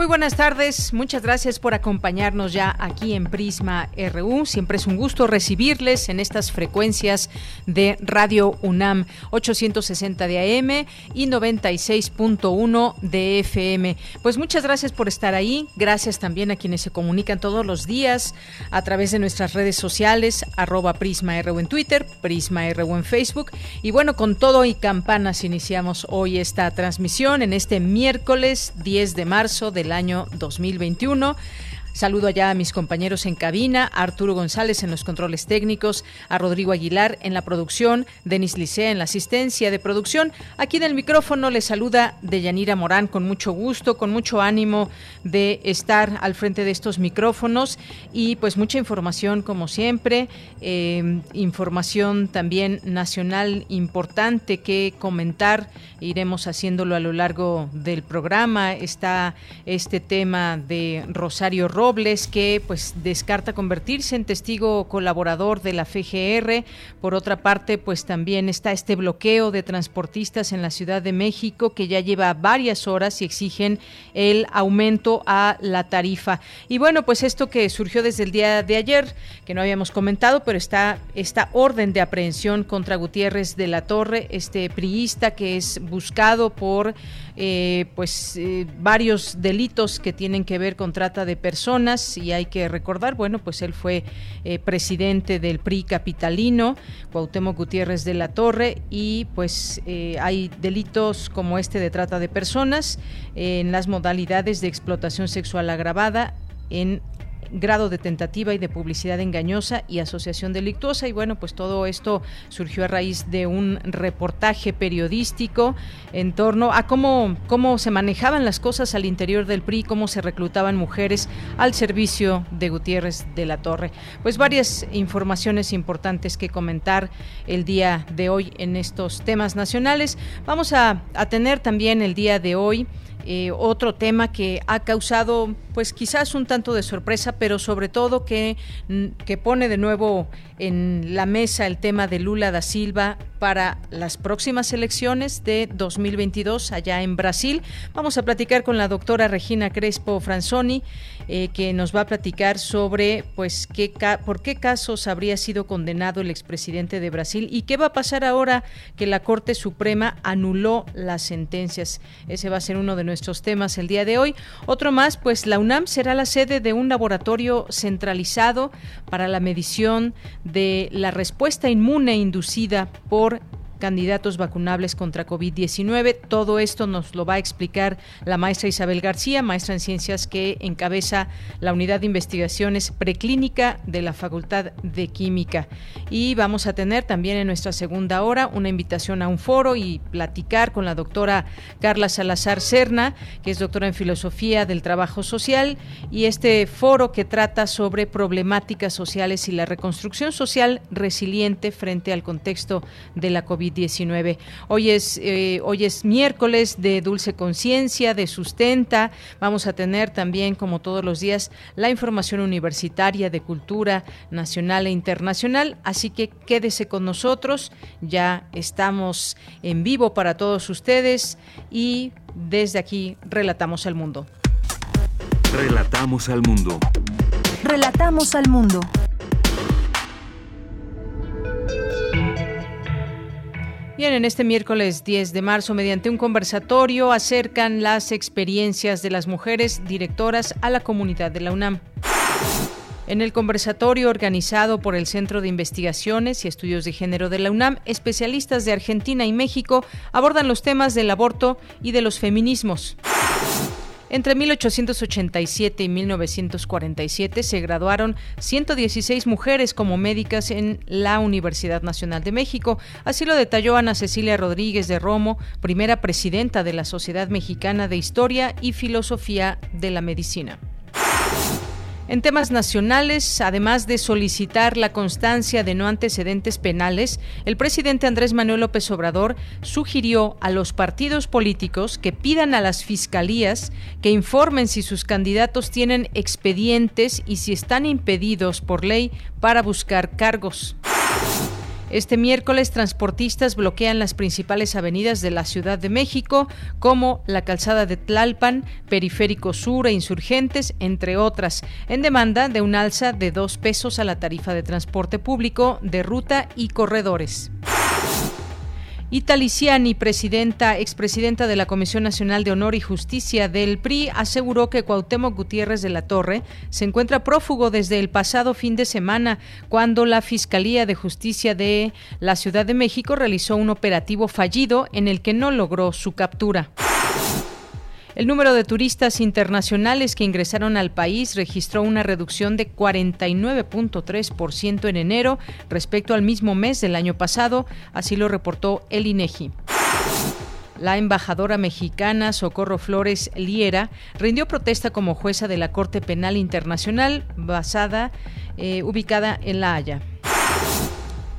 Muy buenas tardes, muchas gracias por acompañarnos ya aquí en Prisma RU. Siempre es un gusto recibirles en estas frecuencias de Radio UNAM 860 de AM y 96.1 de FM. Pues muchas gracias por estar ahí, gracias también a quienes se comunican todos los días a través de nuestras redes sociales, arroba Prisma RU en Twitter, Prisma RU en Facebook. Y bueno, con todo y campanas iniciamos hoy esta transmisión en este miércoles 10 de marzo del año 2021. Saludo allá a mis compañeros en cabina, a Arturo González en los controles técnicos, a Rodrigo Aguilar en la producción, Denis Licea en la asistencia de producción. Aquí en el micrófono le saluda Deyanira Morán con mucho gusto, con mucho ánimo de estar al frente de estos micrófonos y pues mucha información como siempre, eh, información también nacional importante que comentar. Iremos haciéndolo a lo largo del programa. Está este tema de Rosario Que pues descarta convertirse en testigo colaborador de la FGR. Por otra parte, pues también está este bloqueo de transportistas en la Ciudad de México que ya lleva varias horas y exigen el aumento a la tarifa. Y bueno, pues esto que surgió desde el día de ayer, que no habíamos comentado, pero está esta orden de aprehensión contra Gutiérrez de la Torre, este priista que es buscado por eh, pues eh, varios delitos que tienen que ver con trata de personas y hay que recordar, bueno, pues él fue eh, presidente del PRI capitalino, Cuauhtémoc Gutiérrez de la Torre y pues hay delitos como este de trata de personas en las modalidades de explotación sexual agravada en grado de tentativa y de publicidad engañosa y asociación delictuosa. Y bueno, pues todo esto surgió a raíz de un reportaje periodístico en torno a cómo, cómo se manejaban las cosas al interior del PRI, cómo se reclutaban mujeres al servicio de Gutiérrez de la Torre. Pues varias informaciones importantes que comentar el día de hoy en estos temas nacionales. Vamos a, a tener también el día de hoy eh, otro tema que ha causado, pues quizás un tanto de sorpresa, pero sobre todo que, mm, que pone de nuevo en la mesa el tema de Lula da Silva para las próximas elecciones de 2022 allá en Brasil. Vamos a platicar con la doctora Regina Crespo Franzoni, eh, que nos va a platicar sobre pues qué por qué casos habría sido condenado el expresidente de Brasil y qué va a pasar ahora que la Corte Suprema anuló las sentencias. Ese va a ser uno de nuestros temas el día de hoy. Otro más, pues la UNAM será la sede de un laboratorio centralizado para la medición de la respuesta inmune inducida por Партнер candidatos vacunables contra COVID-19. Todo esto nos lo va a explicar la maestra Isabel García, maestra en ciencias que encabeza la unidad de investigaciones preclínica de la Facultad de Química. Y vamos a tener también en nuestra segunda hora una invitación a un foro y platicar con la doctora Carla Salazar Serna, que es doctora en filosofía del trabajo social, y este foro que trata sobre problemáticas sociales y la reconstrucción social resiliente frente al contexto de la COVID-19. 19 Hoy es, eh, hoy es miércoles de Dulce Conciencia, de Sustenta. Vamos a tener también, como todos los días, la información universitaria de cultura nacional e internacional. Así que quédese con nosotros. Ya estamos en vivo para todos ustedes y desde aquí relatamos al mundo. Relatamos al mundo. Relatamos al mundo. Bien, en este miércoles 10 de marzo, mediante un conversatorio, acercan las experiencias de las mujeres directoras a la comunidad de la UNAM. En el conversatorio organizado por el Centro de Investigaciones y Estudios de Género de la UNAM, especialistas de Argentina y México abordan los temas del aborto y de los feminismos. Entre 1887 y 1947 se graduaron 116 mujeres como médicas en la Universidad Nacional de México. Así lo detalló Ana Cecilia Rodríguez de Romo, primera presidenta de la Sociedad Mexicana de Historia y Filosofía de la Medicina. En temas nacionales, además de solicitar la constancia de no antecedentes penales, el presidente Andrés Manuel López Obrador sugirió a los partidos políticos que pidan a las fiscalías que informen si sus candidatos tienen expedientes y si están impedidos por ley para buscar cargos. Este miércoles, transportistas bloquean las principales avenidas de la Ciudad de México, como la calzada de Tlalpan, Periférico Sur e Insurgentes, entre otras, en demanda de un alza de dos pesos a la tarifa de transporte público de ruta y corredores. Italiciani, presidenta, expresidenta de la Comisión Nacional de Honor y Justicia del PRI, aseguró que Cuauhtémoc Gutiérrez de la Torre se encuentra prófugo desde el pasado fin de semana, cuando la Fiscalía de Justicia de la Ciudad de México realizó un operativo fallido en el que no logró su captura. El número de turistas internacionales que ingresaron al país registró una reducción de 49.3% en enero respecto al mismo mes del año pasado, así lo reportó el INEGI. La embajadora mexicana Socorro Flores Liera rindió protesta como jueza de la Corte Penal Internacional basada eh, ubicada en La Haya.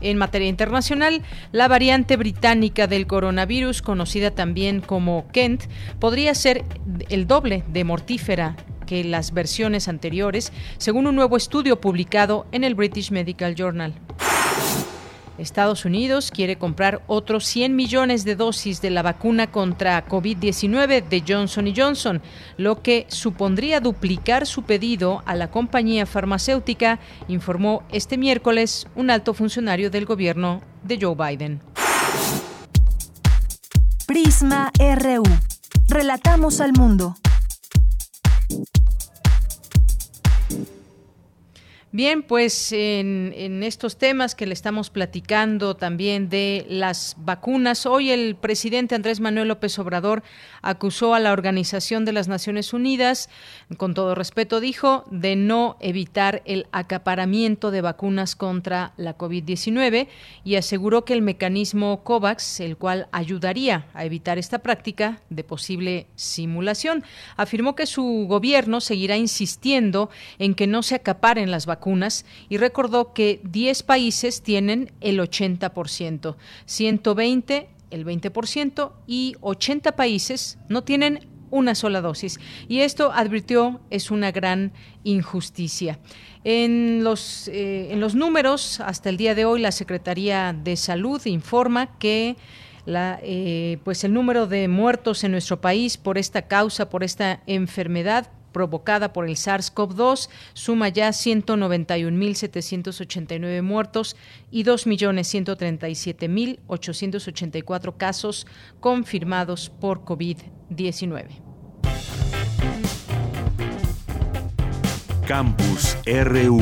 En materia internacional, la variante británica del coronavirus, conocida también como Kent, podría ser el doble de mortífera que las versiones anteriores, según un nuevo estudio publicado en el British Medical Journal. Estados Unidos quiere comprar otros 100 millones de dosis de la vacuna contra COVID-19 de Johnson Johnson, lo que supondría duplicar su pedido a la compañía farmacéutica, informó este miércoles un alto funcionario del gobierno de Joe Biden. Prisma RU. Relatamos al mundo. Bien, pues en, estos temas que le estamos platicando también de las vacunas, hoy el presidente Andrés Manuel López Obrador acusó a la Organización de las Naciones Unidas, con todo respeto dijo, de no evitar el acaparamiento de vacunas contra la COVID-19 y aseguró que el mecanismo COVAX, el cual ayudaría a evitar esta práctica de posible simulación, afirmó que su gobierno seguirá insistiendo en que no se acaparen las vacunas y recordó que 10 países tienen el 80%, 120 el 20% y 80 países no tienen una sola dosis. Y esto, advirtió, es una gran injusticia. En los, eh, en los números, hasta el día de hoy, la Secretaría de Salud informa que la, eh, pues el número de muertos en nuestro país por esta causa, por esta enfermedad, provocada por el SARS-CoV-2 suma ya 191.789 muertos y 2.137.884 casos confirmados por COVID-19. Campus RU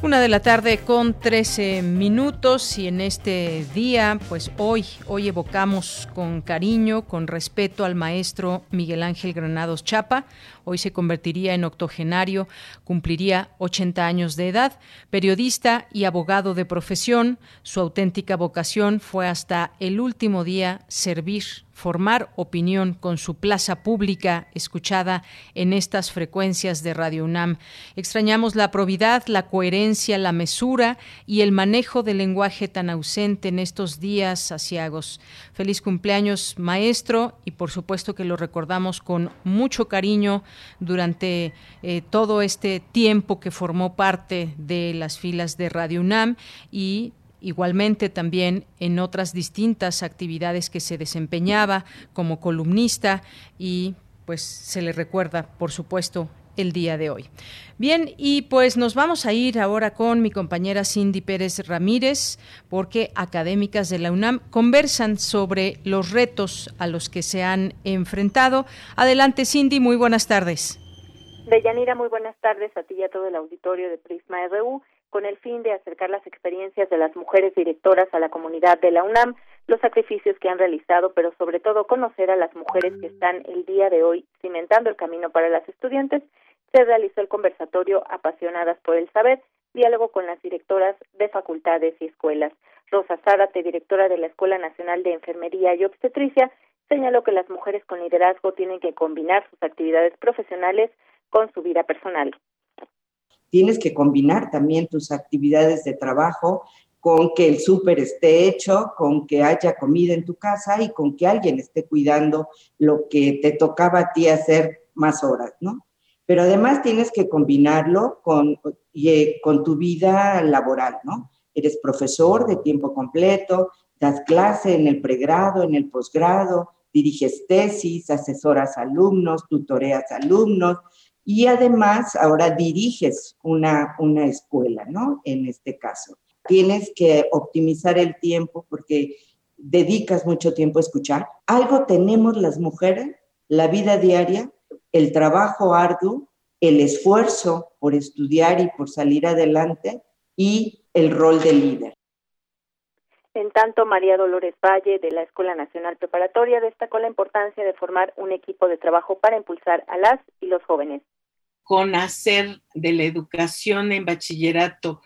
Una de la tarde con 13 minutos y en este día, pues hoy, hoy evocamos con cariño, con respeto al maestro Miguel Ángel Granados Chapa. Hoy se convertiría en octogenario, cumpliría 80 años de edad, periodista y abogado de profesión. Su auténtica vocación fue hasta el último día servir formar opinión con su plaza pública escuchada en estas frecuencias de Radio UNAM. Extrañamos la probidad, la coherencia, la mesura y el manejo del lenguaje tan ausente en estos días asiagos. Feliz cumpleaños, maestro, y por supuesto que lo recordamos con mucho cariño durante eh, todo este tiempo que formó parte de las filas de Radio UNAM y igualmente también en otras distintas actividades que se desempeñaba como columnista y pues se le recuerda, por supuesto, el día de hoy. Bien, y pues nos vamos a ir ahora con mi compañera Cindy Pérez Ramírez, porque académicas de la UNAM conversan sobre los retos a los que se han enfrentado. Adelante, Cindy, muy buenas tardes. Deyanira, muy buenas tardes a ti y a todo el auditorio de Prisma RU. Con el fin de acercar las experiencias de las mujeres directoras a la comunidad de la UNAM, los sacrificios que han realizado, pero sobre todo conocer a las mujeres que están el día de hoy cimentando el camino para las estudiantes, se realizó el conversatorio Apasionadas por el Saber, diálogo con las directoras de facultades y escuelas. Rosa Zárate, directora de la Escuela Nacional de Enfermería y Obstetricia, señaló que las mujeres con liderazgo tienen que combinar sus actividades profesionales con su vida personal. Tienes que combinar también tus actividades de trabajo con que el súper esté hecho, con que haya comida en tu casa y con que alguien esté cuidando lo que te tocaba a ti hacer más horas, ¿no? Pero además tienes que combinarlo con, eh, con tu vida laboral, ¿no? Eres profesor de tiempo completo, das clase en el pregrado, en el posgrado, diriges tesis, asesoras alumnos, tutoreas alumnos y además ahora diriges una, una escuela, ¿no? En este caso. Tienes que optimizar el tiempo porque dedicas mucho tiempo a escuchar. Algo tenemos las mujeres, la vida diaria, el trabajo arduo, el esfuerzo por estudiar y por salir adelante y el rol de líder. En tanto, María Dolores Valle, de la Escuela Nacional Preparatoria, destacó la importancia de formar un equipo de trabajo para impulsar a las y los jóvenes. Con hacer de la educación en bachillerato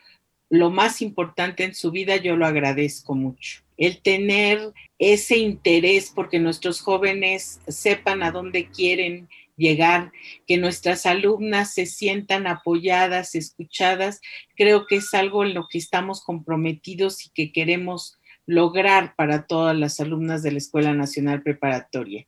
lo más importante en su vida, yo lo agradezco mucho. El tener ese interés porque nuestros jóvenes sepan a dónde quieren llegar, que nuestras alumnas se sientan apoyadas, escuchadas, creo que es algo en lo que estamos comprometidos y que queremos lograr para todas las alumnas de la Escuela Nacional Preparatoria.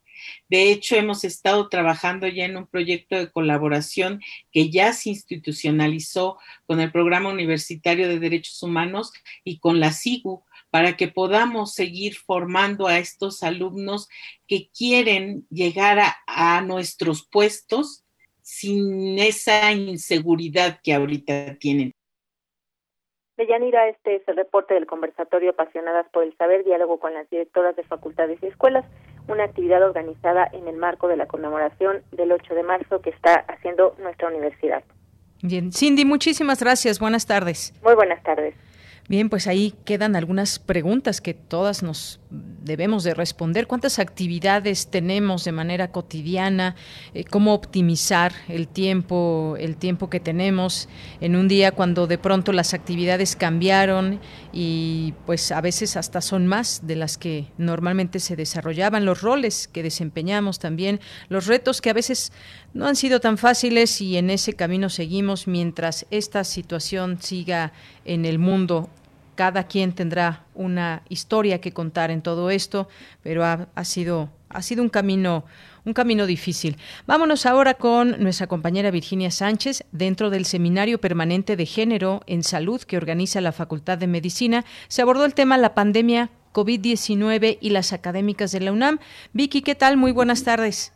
De hecho, hemos estado trabajando ya en un proyecto de colaboración que ya se institucionalizó con el Programa Universitario de Derechos Humanos y con la SIGU para que podamos seguir formando a estos alumnos que quieren llegar a, nuestros puestos sin esa inseguridad que ahorita tienen. Deyanira, este es el reporte del conversatorio Apasionadas por el Saber, diálogo con las directoras de facultades y escuelas, una actividad organizada en el marco de la conmemoración del 8 de marzo que está haciendo nuestra universidad. Bien, Cindy, muchísimas gracias. Buenas tardes. Muy buenas tardes. Bien, pues ahí quedan algunas preguntas que todas nos debemos de responder. ¿Cuántas actividades tenemos de manera cotidiana? Eh, ¿Cómo optimizar el tiempo, el tiempo que tenemos en un día cuando de pronto las actividades cambiaron y pues a veces hasta son más de las que normalmente se desarrollaban, los roles que desempeñamos también, los retos que a veces no han sido tan fáciles y en ese camino seguimos mientras esta situación siga en el mundo cada quien tendrá una historia que contar en todo esto, pero ha, sido ha sido un camino un camino difícil. Vámonos ahora con nuestra compañera Virginia Sánchez. Dentro del Seminario Permanente de Género en Salud que organiza la Facultad de Medicina, se abordó el tema la pandemia COVID-19 y las académicas de la UNAM. Vicky, ¿qué tal? Muy buenas tardes.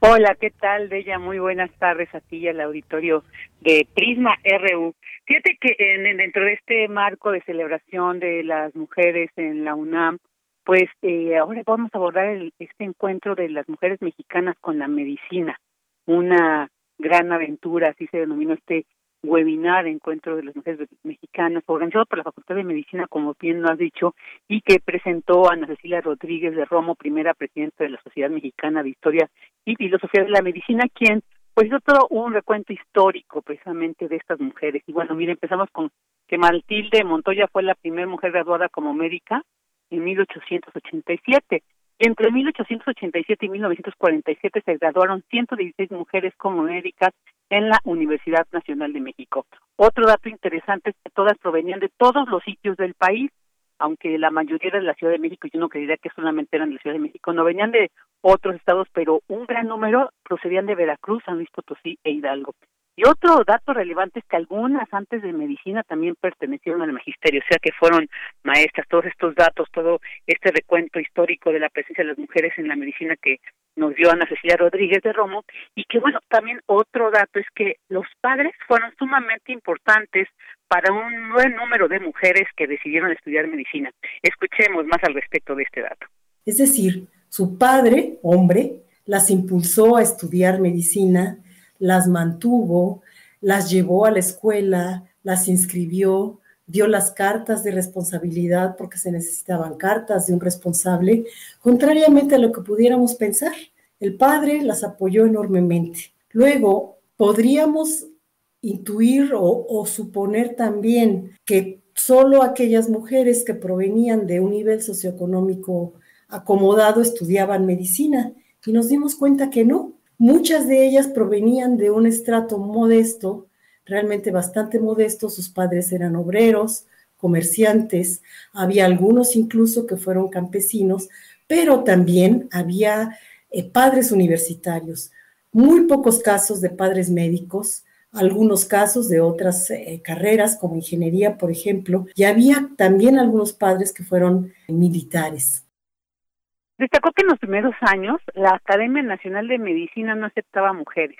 Hola, ¿qué tal, Bella? Muy buenas tardes a ti y al auditorio de Prisma RU. Fíjate que en, dentro de este marco de celebración de las mujeres en la UNAM, pues eh, ahora vamos a abordar el, este encuentro de las mujeres mexicanas con la medicina, una gran aventura, así se denominó este webinar Encuentro de las Mujeres Mexicanas, organizado por la Facultad de Medicina, como bien lo has dicho, y que presentó a Ana Cecilia Rodríguez de Romo, primera presidenta de la Sociedad Mexicana de Historia y Filosofía de la Medicina, quien pues hizo todo un recuento histórico precisamente de estas mujeres. Y bueno, mire, empezamos con que Matilde Montoya fue la primera mujer graduada como médica en 1887. Entre 1887 y 1947 se graduaron 116 mujeres como médicas en la Universidad Nacional de México. Otro dato interesante es que todas provenían de todos los sitios del país, aunque la mayoría era de la Ciudad de México, yo no creería que solamente eran de la Ciudad de México, no venían de otros estados, pero un gran número procedían de Veracruz, San Luis Potosí e Hidalgo. Y otro dato relevante es que algunas antes de medicina también pertenecieron al magisterio, o sea que fueron maestras, todos estos datos, todo este recuento histórico de la presencia de las mujeres en la medicina que nos dio Ana Cecilia Rodríguez de Romo, y que bueno, también otro dato es que los padres fueron sumamente importantes para un buen número de mujeres que decidieron estudiar medicina. Escuchemos más al respecto de este dato. Es decir, su padre, hombre, las impulsó a estudiar medicina, las mantuvo, las llevó a la escuela, las inscribió, dio las cartas de responsabilidad porque se necesitaban cartas de un responsable, contrariamente a lo que pudiéramos pensar. El padre las apoyó enormemente. Luego, podríamos intuir o, suponer también que solo aquellas mujeres que provenían de un nivel socioeconómico acomodado estudiaban medicina y nos dimos cuenta que no. Muchas de ellas provenían de un estrato modesto realmente bastante modesto, sus padres eran obreros, comerciantes, había algunos incluso que fueron campesinos, pero también había eh, padres universitarios, muy pocos casos de padres médicos, algunos casos de otras eh, carreras como ingeniería, por ejemplo, y había también algunos padres que fueron militares. Destacó que en los primeros años la Academia Nacional de Medicina no aceptaba mujeres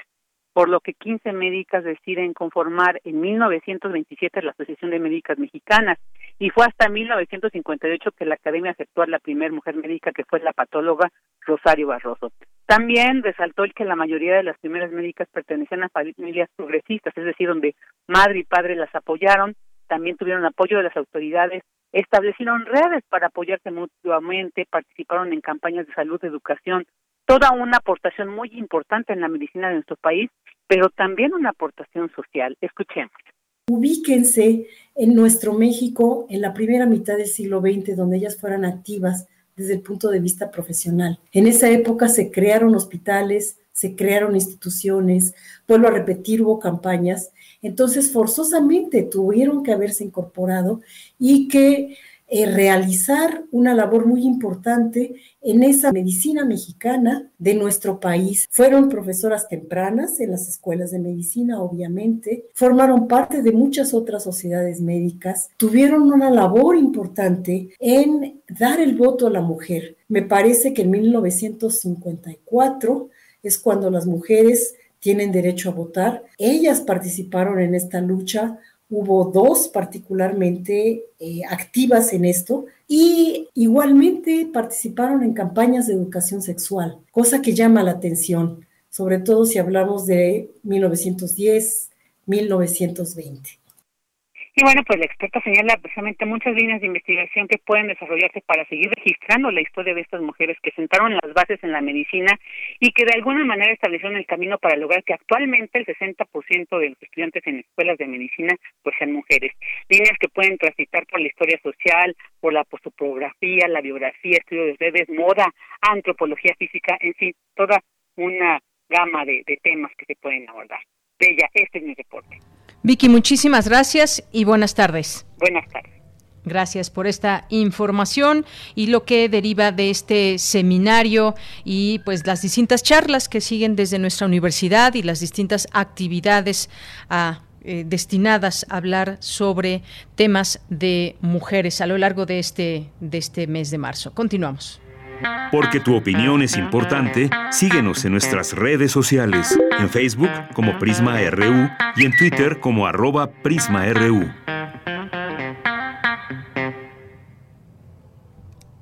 por lo que 15 médicas deciden conformar en 1927 la Asociación de Médicas Mexicanas y fue hasta 1958 que la Academia aceptó a la primera mujer médica que fue la patóloga Rosario Barroso. También resaltó el que la mayoría de las primeras médicas pertenecían a familias progresistas, es decir, donde madre y padre las apoyaron, también tuvieron apoyo de las autoridades, establecieron redes para apoyarse mutuamente, participaron en campañas de salud, de educación, toda una aportación muy importante en la medicina de nuestro país, pero también una aportación social. Escuchemos. Ubíquense en nuestro México en la primera mitad del siglo XX, donde ellas fueran activas desde el punto de vista profesional. En esa época se crearon hospitales, se crearon instituciones, vuelvo a repetir, hubo campañas, entonces forzosamente tuvieron que haberse incorporado y que eh, realizar una labor muy importante en esa medicina mexicana de nuestro país. Fueron profesoras tempranas en las escuelas de medicina, obviamente, formaron parte de muchas otras sociedades médicas, tuvieron una labor importante en dar el voto a la mujer. Me parece que en 1954 es cuando las mujeres tienen derecho a votar. Ellas participaron en esta lucha hubo dos particularmente eh, activas en esto y igualmente participaron en campañas de educación sexual, cosa que llama la atención, sobre todo si hablamos de 1910, 1920. Y bueno, pues la experta señala precisamente muchas líneas de investigación que pueden desarrollarse para seguir registrando la historia de estas mujeres que sentaron las bases en la medicina y que de alguna manera establecieron el camino para lograr que actualmente el 60% de los estudiantes en escuelas de medicina pues sean mujeres. Líneas que pueden transitar por la historia social, por la postopografía, la biografía, estudio de redes, moda, antropología física, en fin, toda una gama de, de temas que se pueden abordar. Bella, este es mi reporte. Vicky, muchísimas gracias y buenas tardes. Buenas tardes. Gracias por esta información y lo que deriva de este seminario y pues las distintas charlas que siguen desde nuestra universidad y las distintas actividades ah, eh, destinadas a hablar sobre temas de mujeres a lo largo de este, de este mes de marzo. Continuamos. Porque tu opinión es importante, síguenos en nuestras redes sociales, en Facebook como Prisma RU y en Twitter como arroba PrismaRU.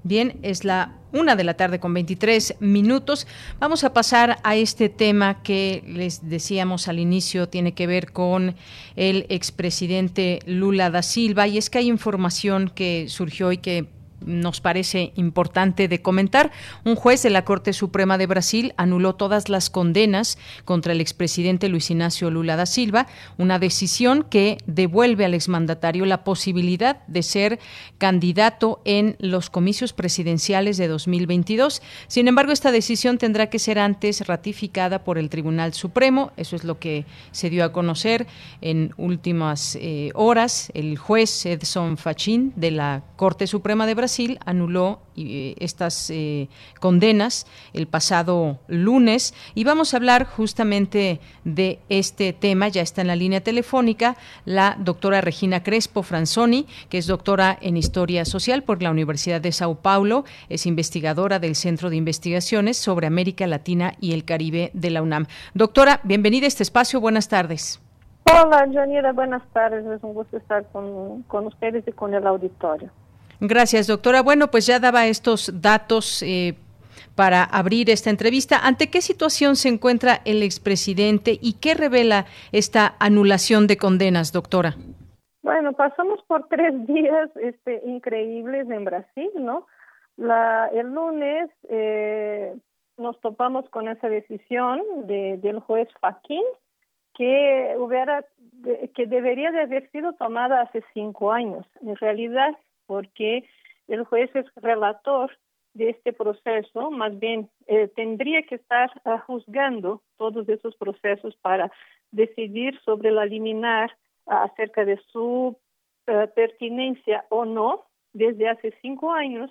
Bien, es la una de la tarde con 23 minutos. Vamos a pasar a este tema que les decíamos al inicio, tiene que ver con el expresidente Lula da Silva. Y es que hay información que surgió y que nos parece importante de comentar. Un juez de la Corte Suprema de Brasil anuló todas las condenas contra el expresidente Luis Ignacio Lula da Silva, una decisión que devuelve al exmandatario la posibilidad de ser candidato en los comicios presidenciales de 2022. Sin embargo, esta decisión tendrá que ser antes ratificada por el Tribunal Supremo. Eso es lo que se dio a conocer en últimas eh, horas. El juez Edson Fachin de la Corte Suprema de Brasil anuló eh, estas eh, condenas el pasado lunes y vamos a hablar justamente de este tema. Ya está en la línea telefónica la doctora Regina Crespo Franzoni, que es doctora en Historia Social por la Universidad de Sao Paulo, es investigadora del Centro de Investigaciones sobre América Latina y el Caribe de la UNAM. Doctora, bienvenida a este espacio. Buenas tardes. Hola, Janira, buenas tardes. Es un gusto estar con, con ustedes y con el auditorio. Gracias, doctora. Bueno, pues ya daba estos datos. Eh, para abrir esta entrevista. ¿Ante qué situación se encuentra el expresidente y qué revela esta anulación de condenas, doctora? Bueno, pasamos por tres días este, increíbles en Brasil, ¿no? La, el lunes eh, nos topamos con esa decisión de, del juez Faquín que hubiera que debería de haber sido tomada hace cinco años, en realidad, porque el juez es relator de este proceso, más bien eh, tendría que estar uh, juzgando todos esos procesos para decidir sobre la liminar uh, acerca de su uh, pertinencia o no desde hace cinco años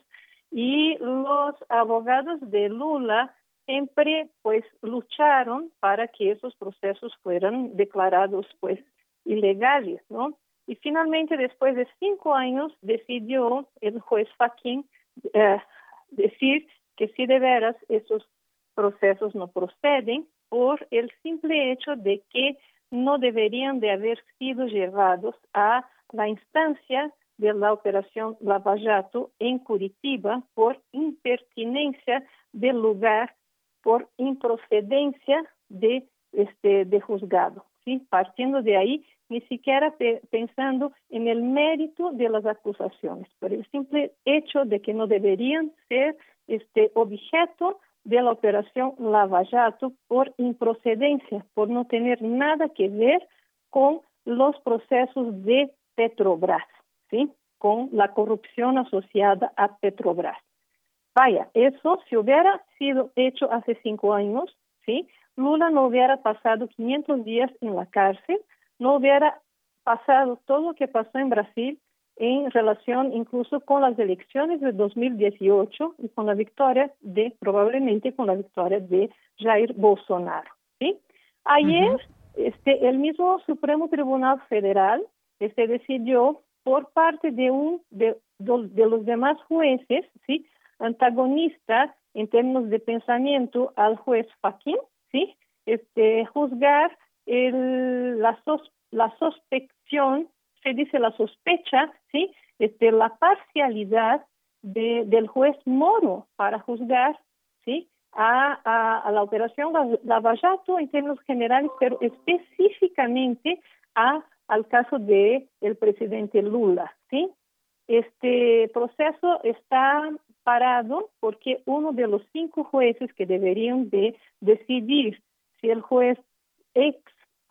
y los abogados de Lula siempre pues lucharon para que esos procesos fueran declarados pues ilegales, ¿no? Y finalmente después de cinco años decidió el juez Faquín eh, decir que si de veras esos procesos no proceden por el simple hecho de que no deberían de haber sido llevados a la instancia de la operación Lava Jato en Curitiba por impertinencia del lugar por improcedencia de este de juzgado, ¿sí? Partiendo de ahí, ni siquiera pe pensando en el mérito de las acusaciones, por el simple hecho de que no deberían ser este objeto de la operación Lava Jato por improcedencia, por no tener nada que ver con los procesos de Petrobras, ¿sí? Con la corrupción asociada a Petrobras. Vaya, eso si hubiera sido hecho hace cinco años, ¿sí? Lula no hubiera pasado 500 días en la cárcel, no hubiera pasado todo lo que pasó en Brasil en relación incluso con las elecciones de 2018 y con la victoria de, probablemente con la victoria de Jair Bolsonaro, ¿sí? Ayer, este, el mismo Supremo Tribunal Federal, este, decidió por parte de un, de, de los demás jueces, ¿sí? antagonista en términos de pensamiento al juez Faquín, ¿sí? Este, juzgar el, la, sos, la sospección, se dice la sospecha, ¿sí? Este, la parcialidad de, del juez Moro para juzgar, ¿sí? A, a, la operación Lavallato en términos generales, pero específicamente a, al caso de el presidente Lula, ¿sí? Este proceso está parado porque uno de los cinco jueces que deberían de decidir si el juez ex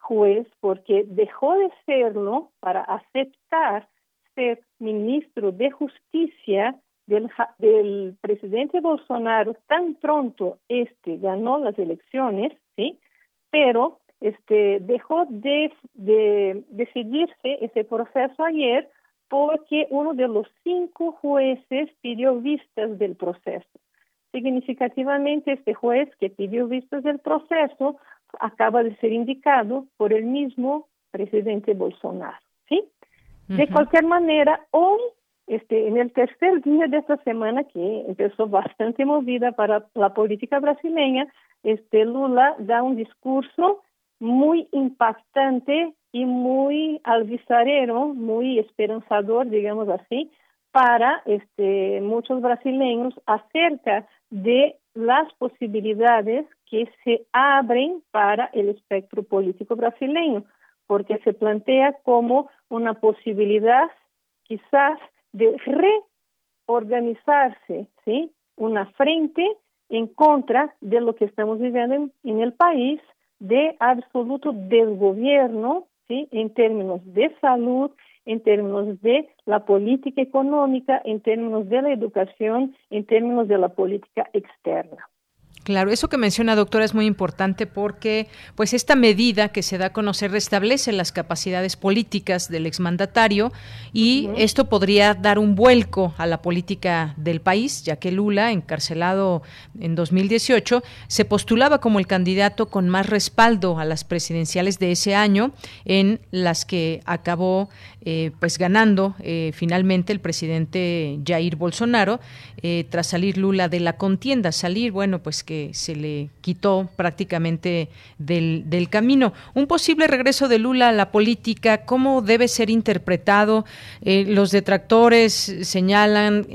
juez, porque dejó de serlo para aceptar ser ministro de justicia del, del presidente Bolsonaro tan pronto este ganó las elecciones, sí, pero este dejó de, de decidirse ese proceso ayer porque uno de los cinco jueces pidió vistas del proceso. Significativamente, este juez que pidió vistas del proceso acaba de ser indicado por el mismo presidente Bolsonaro, ¿sí? De cualquier manera, hoy, este, en el tercer día de esta semana, que empezó bastante movida para la política brasileña, este Lula da un discurso muy impactante y muy alvisarero, muy esperanzador, digamos así, para este, muchos brasileños acerca de las posibilidades que se abren para el espectro político brasileño, porque se plantea como una posibilidad quizás de reorganizarse, ¿sí? Una frente en contra de lo que estamos viviendo en, en el país, de absoluto desgobierno ¿sí? en términos de salud, en términos de la política económica, en términos de la educación, en términos de la política externa. Claro, eso que menciona doctora es muy importante porque pues esta medida que se da a conocer restablece las capacidades políticas del exmandatario y esto podría dar un vuelco a la política del país, ya que Lula, encarcelado en 2018, se postulaba como el candidato con más respaldo a las presidenciales de ese año en las que acabó eh, pues ganando eh, finalmente el presidente Jair Bolsonaro eh, tras salir Lula de la contienda, salir bueno pues que se le quitó prácticamente del, del camino. Un posible regreso de Lula a la política, ¿cómo debe ser interpretado? Los detractores señalan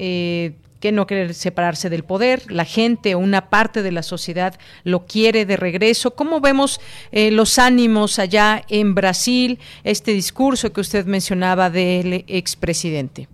que no quiere separarse del poder, la gente o una parte de la sociedad lo quiere de regreso. ¿Cómo vemos eh, los ánimos allá en Brasil, este discurso que usted mencionaba del expresidente?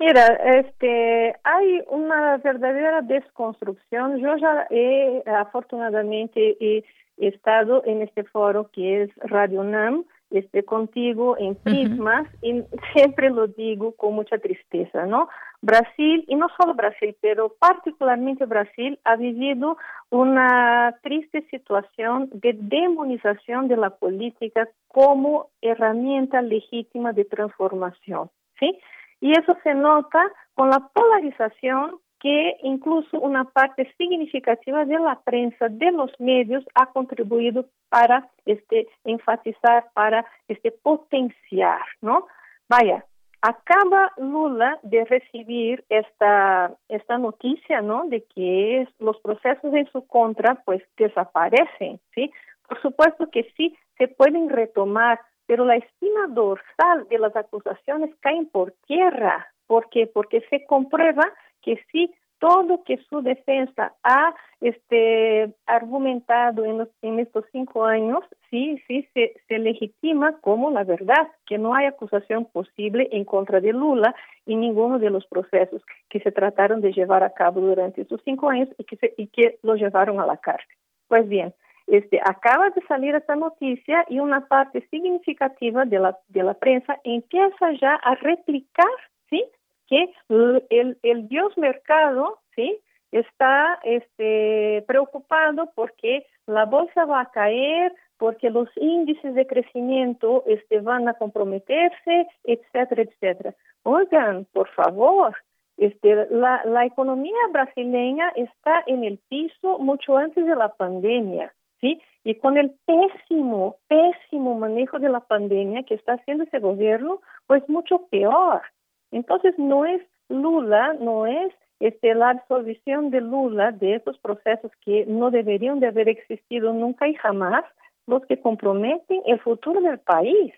Mira, este, hay una verdadera desconstrucción. Yo ya he, afortunadamente, he estado en este foro que es Radio NAM, este, contigo en Prismas, y siempre lo digo con mucha tristeza, ¿no? Brasil, y no solo Brasil, pero particularmente Brasil, ha vivido una triste situación de demonización de la política como herramienta legítima de transformación, ¿sí? Y eso se nota con la polarización que incluso una parte significativa de la prensa, de los medios, ha contribuido para este, enfatizar, para este, potenciar, ¿no? Vaya, acaba Lula de recibir esta, esta noticia, ¿no? De que los procesos en su contra, pues, desaparecen, ¿sí? Por supuesto que sí se pueden retomar pero la espina dorsal de las acusaciones cae por tierra. ¿Por qué? Porque se comprueba que sí todo que su defensa ha este, argumentado en, en estos cinco años, sí, sí, se, se, legitima como la verdad, que no hay acusación posible en contra de Lula en ninguno de los procesos que se trataron de llevar a cabo durante estos cinco años y que, se, y que lo llevaron a la cárcel. Pues bien, este, acaba de salir esta noticia y una parte significativa de la, de la prensa empieza ya a replicar, ¿sí? Que el, el Dios mercado, ¿sí? Está este, preocupado porque la bolsa va a caer, porque los índices de crecimiento este, van a comprometerse, etcétera, etcétera. Oigan, por favor, este, la, la economía brasileña está en el piso mucho antes de la pandemia. ¿sí? Y con el pésimo, pésimo manejo de la pandemia que está haciendo ese gobierno, pues mucho peor. Entonces no es Lula, no es este, la absolvición de Lula de esos procesos que no deberían de haber existido nunca y jamás los que comprometen el futuro del país.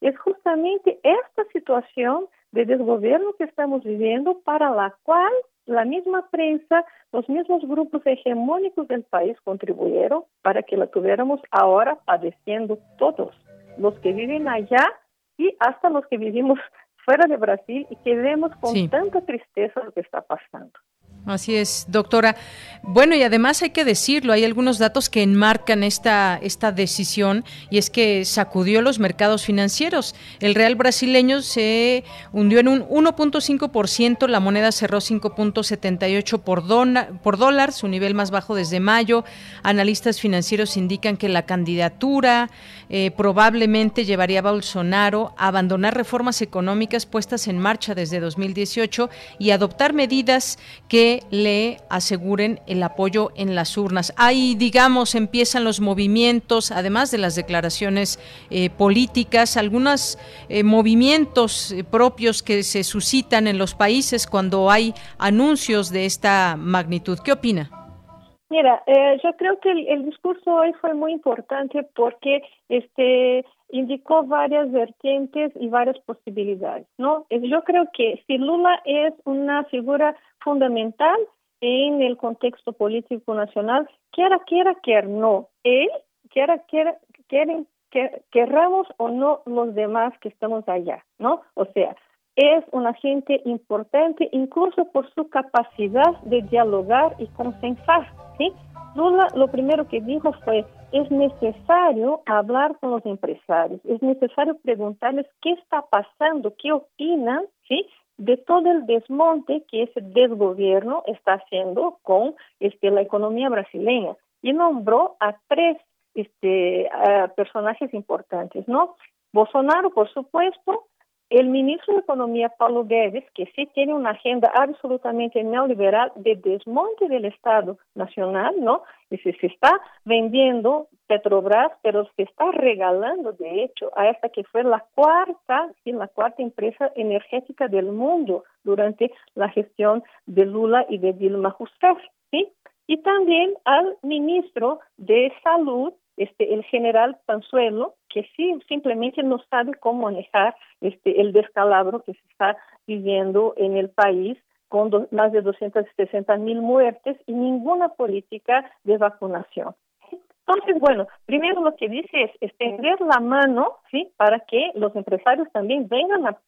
Es justamente esta situación de desgobierno que estamos viviendo para la cual la misma prensa, los mismos grupos hegemónicos del país contribuyeron para que la tuviéramos ahora padeciendo todos, los que viven allá y hasta los que vivimos fuera de Brasil y que vemos con tanta tristeza lo que está pasando. Así es, doctora. Bueno, y además hay que decirlo, hay algunos datos que enmarcan esta, esta decisión y es que sacudió los mercados financieros. El real brasileño se hundió en un 1.5%, la moneda cerró 5.78 por, por dólar, su nivel más bajo desde mayo. Analistas financieros indican que la candidatura eh, probablemente llevaría a Bolsonaro a abandonar reformas económicas puestas en marcha desde 2018 y adoptar medidas que le aseguren el apoyo en las urnas. Ahí, digamos, empiezan los movimientos, además de las declaraciones eh, políticas, algunos eh, movimientos eh, propios que se suscitan en los países cuando hay anuncios de esta magnitud. ¿Qué opina? Mira, yo creo que el, el, discurso hoy fue muy importante porque este indicó varias vertientes y varias posibilidades, ¿no? Yo creo que si Lula es una figura fundamental en el contexto político nacional, quiera, quiera, quiera no, él, quiera, quiera, quieren, que, querramos o no los demás que estamos allá, ¿no? O sea, es un agente importante incluso por su capacidad de dialogar y consensar, ¿sí? Lula lo primero que dijo fue, es necesario hablar con los empresarios, es necesario preguntarles qué está pasando, qué opinan, ¿sí? De todo el desmonte que ese desgobierno está haciendo con este, la economía brasileña. Y nombró a tres este, personajes importantes, ¿no? Bolsonaro, por supuesto, el ministro de Economía, Paulo Guedes, que sí tiene una agenda absolutamente neoliberal de desmonte del Estado Nacional, ¿no? Y se, está vendiendo Petrobras, pero se está regalando, de hecho, a esta que fue la cuarta, sí, la cuarta empresa energética del mundo durante la gestión de Lula y de Dilma Rousseff, ¿sí? Y también al ministro de Salud, este, el general Panzuelo, que sí simplemente no sabe cómo manejar este, el descalabro que se está viviendo en el país con más de 260 mil muertes y ninguna política de vacunación. Entonces, bueno, primero lo que dice es extender la mano, ¿sí? Para que los empresarios también vengan a,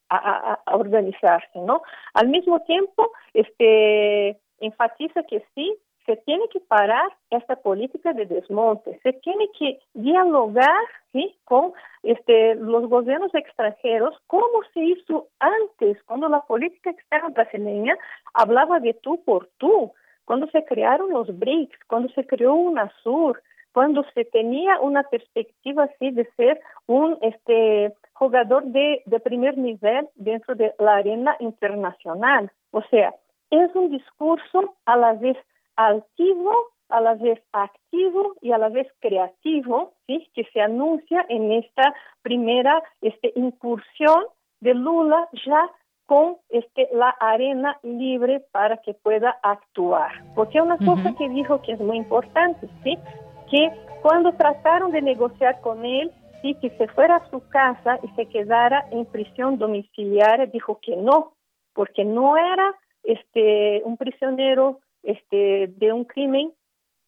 a organizarse, ¿no? Al mismo tiempo, este, enfatiza que sí, se tiene que parar esta política de desmonte, se tiene que dialogar ¿sí? con este, los gobiernos extranjeros, como se hizo antes, cuando la política externa brasileña hablaba de tú por tú, cuando se crearon los BRICS, cuando se creó UNASUR, cuando se tenía una perspectiva así de ser un este jugador de, de primer nivel dentro de la arena internacional. O sea, es un discurso a la vez altivo, a la vez activo y a la vez creativo, ¿sí? que se anuncia en esta primera este, incursión de Lula ya con este, la arena libre para que pueda actuar. Porque una cosa que dijo que es muy importante, ¿sí? que cuando trataron de negociar con él, sí, que se fuera a su casa y se quedara en prisión domiciliaria, dijo que no, porque no era este, un prisionero este, de un crimen,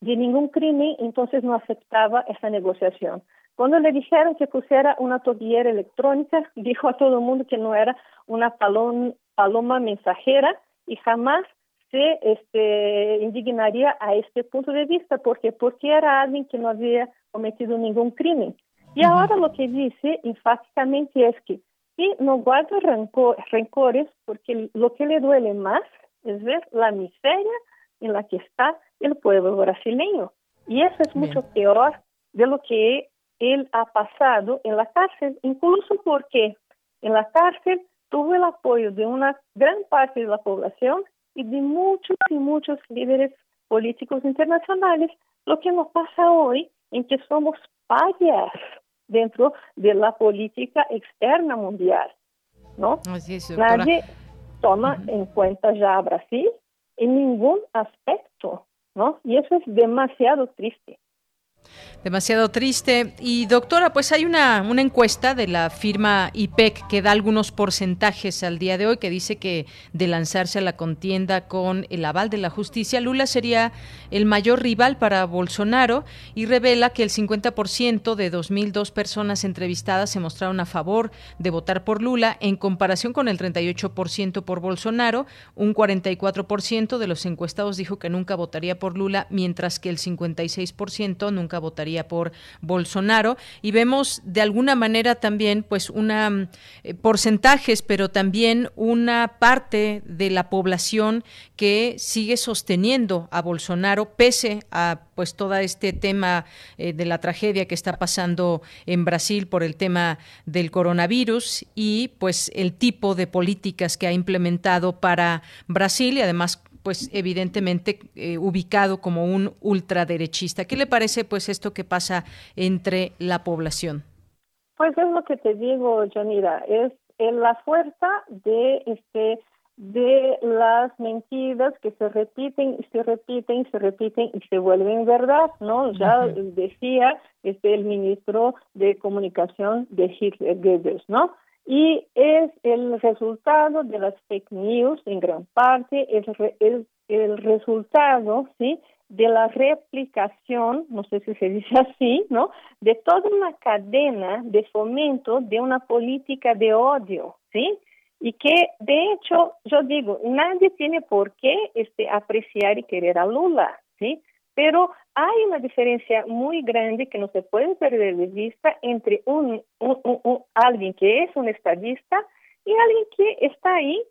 de ningún crimen, entonces no aceptaba esa negociación. Cuando le dijeron que pusiera una tobillera electrónica, dijo a todo el mundo que no era una paloma mensajera y jamás se este, indignaría a este punto de vista, porque porque era alguien que no había cometido ningún crimen. Y ahora lo que dice enfáticamente es que sí, no guarda rencores, porque lo que le duele más es ver la miseria en la que está el pueblo brasileño. Y eso es mucho peor de lo que él ha pasado en la cárcel, incluso porque en la cárcel tuvo el apoyo de una gran parte de la población y de muchos y muchos líderes políticos internacionales, lo que nos pasa hoy en que somos parias dentro de la política externa mundial, ¿no? Nadie toma en cuenta ya a Brasil en ningún aspecto, ¿no? Y eso es demasiado triste. Demasiado triste. Y doctora, pues hay una, encuesta de la firma IPEC que da algunos porcentajes al día de hoy que dice que de lanzarse a la contienda con el aval de la justicia, Lula sería el mayor rival para Bolsonaro y revela que el 50% de 2.002 personas entrevistadas se mostraron a favor de votar por Lula en comparación con el 38% por Bolsonaro. Un 44% de los encuestados dijo que nunca votaría por Lula, mientras que el 56% nunca votaría por Bolsonaro. Y vemos de alguna manera también pues una eh, porcentajes, pero también una parte de la población que sigue sosteniendo a Bolsonaro pese a pues todo este tema eh, de la tragedia que está pasando en Brasil por el tema del coronavirus y pues el tipo de políticas que ha implementado para Brasil y además pues evidentemente eh, ubicado como un ultraderechista. ¿Qué le parece pues esto que pasa entre la población? Pues es lo que te digo, Janira, es la fuerza de este de las mentiras que se repiten y se repiten y se repiten y se vuelven verdad, ¿no? Ya decía este el ministro de comunicación de Hitler Goebbels, ¿no? Y es el resultado de las fake news en gran parte, es, el resultado, ¿sí? de la replicación, no sé si se dice así, ¿no? De toda una cadena de fomento de una política de odio, ¿sí? Y que, de hecho, yo digo, nadie tiene por qué este, apreciar y querer a Lula, ¿sí? Pero hay una diferencia muy grande que no se puede perder de vista entre un, alguien que es un estadista y alguien que está ahí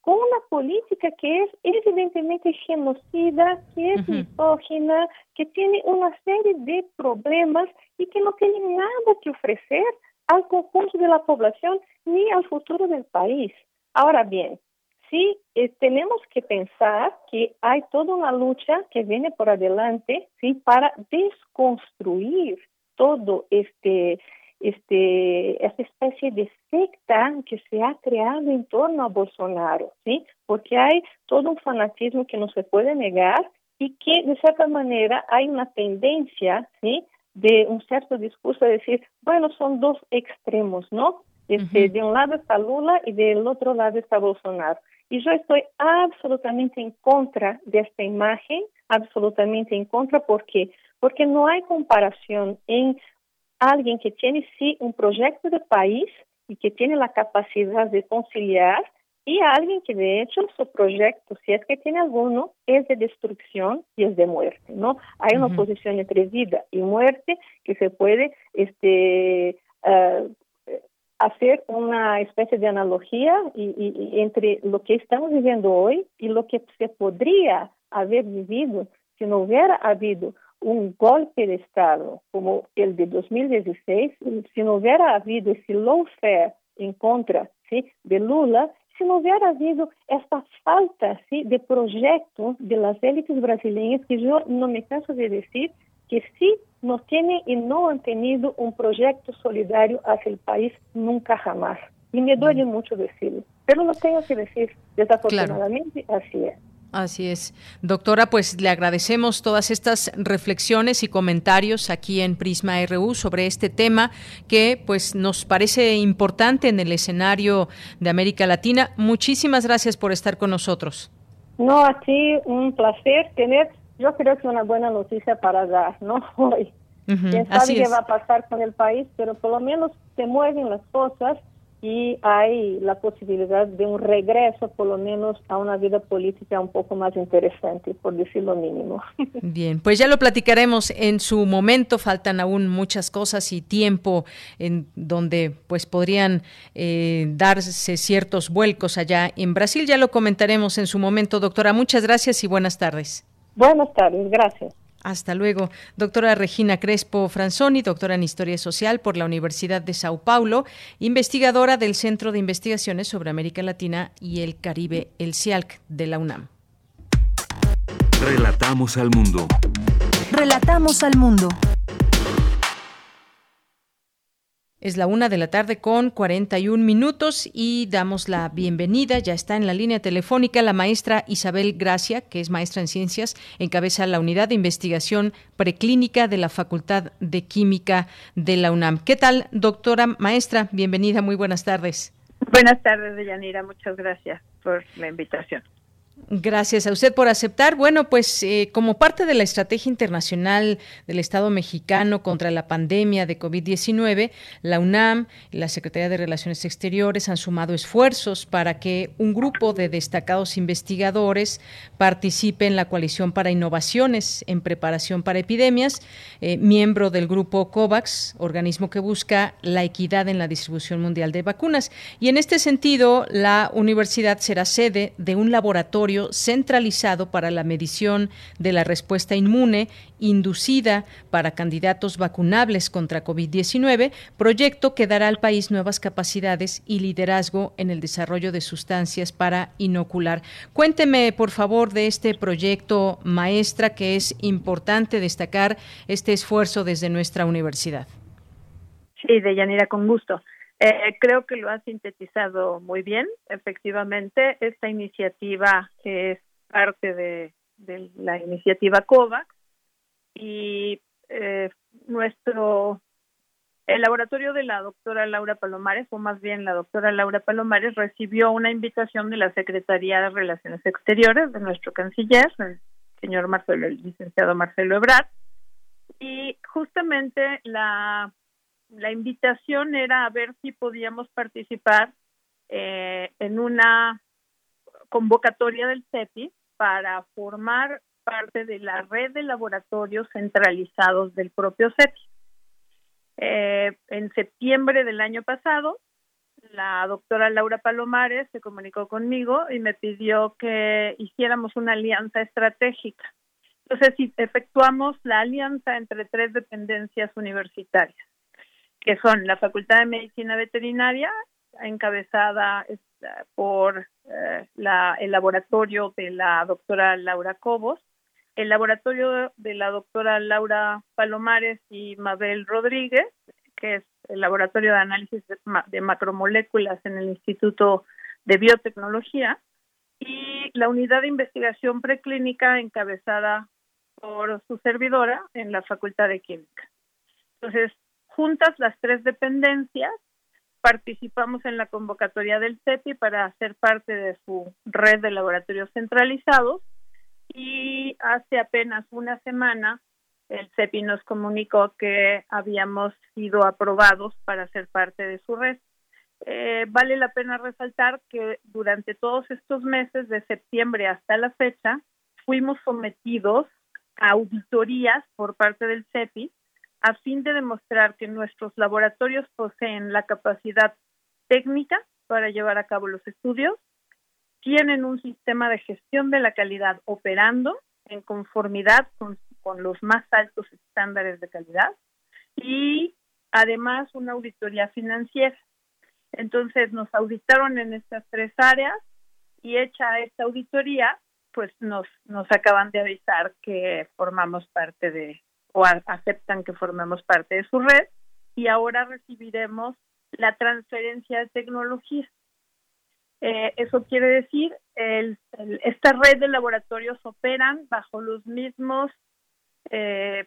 con una política que es evidentemente genocida, que es misógina, que tiene una serie de problemas y que no tiene nada que ofrecer al conjunto de la población ni al futuro del país. Ahora bien, sí eh, tenemos que pensar que hay toda una lucha que viene por adelante, sí, para desconstruir todo este este esta especie de secta que se ha creado en torno a Bolsonaro, sí, porque hay todo un fanatismo que no se puede negar y que de cierta manera hay una tendencia, sí, de un cierto discurso de decir, bueno, son dos extremos, ¿no? Este, De un lado está Lula y del otro lado está Bolsonaro. Y yo estoy absolutamente en contra de esta imagen, absolutamente en contra, ¿por qué? Porque no hay comparación en alguien que tiene sí un proyecto de país y que tiene la capacidad de conciliar y alguien que de hecho su proyecto, si es que tiene alguno, es de destrucción y es de muerte, ¿no? Hay una posición entre vida y muerte que se puede este, uh, hacer una especie de analogía y, y, entre lo que estamos viviendo hoy y lo que se podría haber vivido si no hubiera habido un golpe de Estado como el de 2016, si no hubiera habido ese lawfare en contra ¿sí? de Lula, si no hubiera habido esta falta ¿sí? de proyectos de las élites brasileñas, que yo no me canso de decir que sí no tienen y no han tenido un proyecto solidario hacia el país nunca jamás. Y me duele mucho decirlo, pero lo tengo que decir, desafortunadamente así es. Así es. Doctora, pues le agradecemos todas estas reflexiones y comentarios aquí en Prisma RU sobre este tema que pues nos parece importante en el escenario de América Latina. Muchísimas gracias por estar con nosotros. No, a ti un placer tener, yo creo que una buena noticia para dar, ¿no? Hoy. Quién sabe qué va a pasar con el país, pero por lo menos se mueven las cosas y hay la posibilidad de un regreso, por lo menos, a una vida política un poco más interesante, por decir lo mínimo. Bien, pues ya lo platicaremos en su momento. Faltan aún muchas cosas y tiempo en donde pues podrían eh, darse ciertos vuelcos allá en Brasil. Ya lo comentaremos en su momento, doctora. Muchas gracias y buenas tardes. Buenas tardes, gracias. Hasta luego. Doctora Regina Crespo Franzoni, doctora en Historia Social por la Universidad de Sao Paulo, investigadora del Centro de Investigaciones sobre América Latina y el Caribe, el CIALC de la UNAM. Relatamos al mundo. Relatamos al mundo. Es la una de la tarde con 41 minutos y damos la bienvenida. Ya está en la línea telefónica la maestra Isabel Gracia, que es maestra en ciencias, encabeza la unidad de investigación preclínica de la Facultad de Química de la UNAM. ¿Qué tal, doctora maestra? Bienvenida, muy buenas tardes. Buenas tardes, Deyanira. Muchas gracias por la invitación. Gracias a usted por aceptar. Bueno, pues eh, como parte de la estrategia internacional del Estado mexicano contra la pandemia de COVID-19, la UNAM y la Secretaría de Relaciones Exteriores han sumado esfuerzos para que un grupo de destacados investigadores participe en la coalición para innovaciones en preparación para epidemias, eh, miembro del grupo COVAX, organismo que busca la equidad en la distribución mundial de vacunas. Y en este sentido, la universidad será sede de un laboratorio centralizado para la medición de la respuesta inmune inducida para candidatos vacunables contra COVID-19, proyecto que dará al país nuevas capacidades y liderazgo en el desarrollo de sustancias para inocular. Cuénteme, por favor, de este proyecto, maestra, que es importante destacar este esfuerzo desde nuestra universidad. Sí, Deyanira, con gusto. Eh, creo que lo ha sintetizado muy bien. Efectivamente, esta iniciativa es parte de, la iniciativa COVAX y eh, nuestro el laboratorio de la doctora Laura Palomares, o más bien la doctora Laura Palomares, recibió una invitación de la Secretaría de Relaciones Exteriores de nuestro canciller, el señor Marcelo, el licenciado Marcelo Ebrard, y justamente la la invitación era a ver si podíamos participar eh, en una convocatoria del CEPI para formar parte de la red de laboratorios centralizados del propio CEPI. Eh, en septiembre del año pasado, la doctora Laura Palomares se comunicó conmigo y me pidió que hiciéramos una alianza estratégica. Entonces, efectuamos la alianza entre tres dependencias universitarias que son la Facultad de Medicina Veterinaria, encabezada por eh, la, el laboratorio de la doctora Laura Cobos, el laboratorio de la doctora Laura Palomares y Mabel Rodríguez, que es el laboratorio de análisis de, macromoléculas en el Instituto de Biotecnología, y la unidad de investigación preclínica encabezada por su servidora en la Facultad de Química. Entonces, juntas las tres dependencias, participamos en la convocatoria del CEPI para ser parte de su red de laboratorios centralizados y hace apenas una semana el CEPI nos comunicó que habíamos sido aprobados para ser parte de su red. Eh, vale la pena resaltar que durante todos estos meses, de septiembre hasta la fecha, fuimos sometidos a auditorías por parte del CEPI a fin de demostrar que nuestros laboratorios poseen la capacidad técnica para llevar a cabo los estudios, tienen un sistema de gestión de la calidad operando en conformidad con, los más altos estándares de calidad y además una auditoría financiera. Entonces nos auditaron en estas tres áreas y hecha esta auditoría, pues nos, nos acaban de avisar que formamos parte de, o aceptan que formemos parte de su red y ahora recibiremos la transferencia de tecnología. Eh, eso quiere decir, el, esta red de laboratorios operan bajo los mismos eh,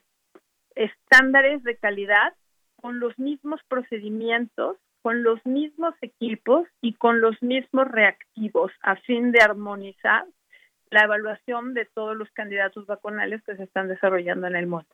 estándares de calidad, con los mismos procedimientos con los mismos equipos y con los mismos reactivos a fin de armonizar la evaluación de todos los candidatos vacunales que se están desarrollando en el mundo.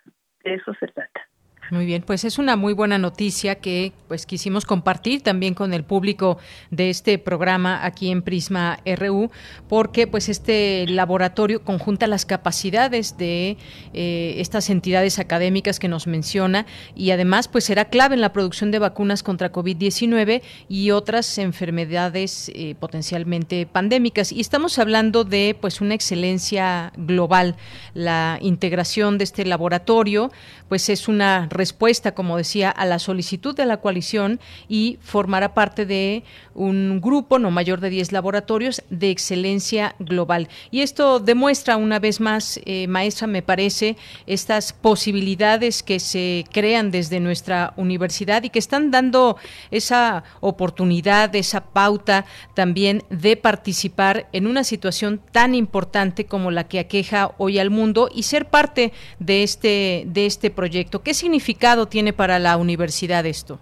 De eso se trata. Muy bien, pues es una muy buena noticia que pues quisimos compartir también con el público de este programa aquí en Prisma RU, porque pues este laboratorio conjunta las capacidades de eh, estas entidades académicas que nos menciona y además pues será clave en la producción de vacunas contra COVID-19 y otras enfermedades eh, potencialmente pandémicas. Y estamos hablando de pues una excelencia global. La integración de este laboratorio pues es una respuesta, como decía, a la solicitud de la coalición y formará parte de un grupo no mayor de 10 laboratorios de excelencia global. Y esto demuestra una vez más, eh, maestra, me parece, estas posibilidades que se crean desde nuestra universidad y que están dando esa oportunidad, esa pauta también de participar en una situación tan importante como la que aqueja hoy al mundo y ser parte de este, de este proyecto. ¿Qué significa? Significado tiene para la universidad esto?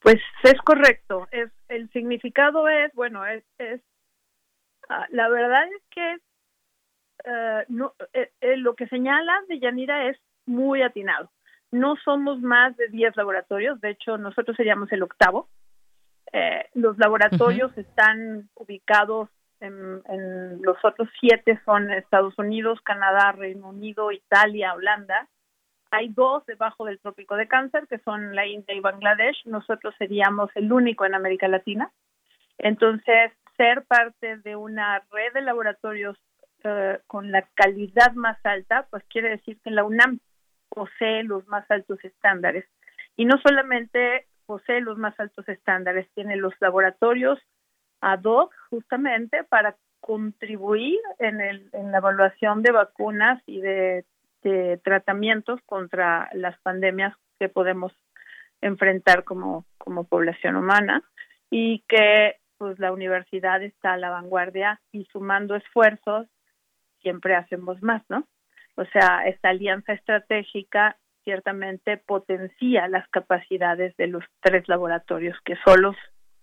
Pues es correcto. Es, el significado es, bueno, es, es ah, la verdad es que eh, no, eh, eh, lo que señala de Yanira es muy atinado. No somos más de 10 laboratorios, de hecho nosotros seríamos el octavo. los laboratorios están ubicados en, en, los otros siete son Estados Unidos, Canadá, Reino Unido, Italia, Holanda, hay dos debajo del trópico de cáncer, que son la India y Bangladesh. Nosotros seríamos el único en América Latina. Entonces, ser parte de una red de laboratorios eh, con la calidad más alta, pues quiere decir que la UNAM posee los más altos estándares. Y no solamente posee los más altos estándares, tiene los laboratorios ad hoc justamente para contribuir en, el, en la evaluación de vacunas y de de tratamientos contra las pandemias que podemos enfrentar como, como población humana y que pues la universidad está a la vanguardia y sumando esfuerzos siempre hacemos más, ¿no? O sea, esta alianza estratégica ciertamente potencia las capacidades de los tres laboratorios que solos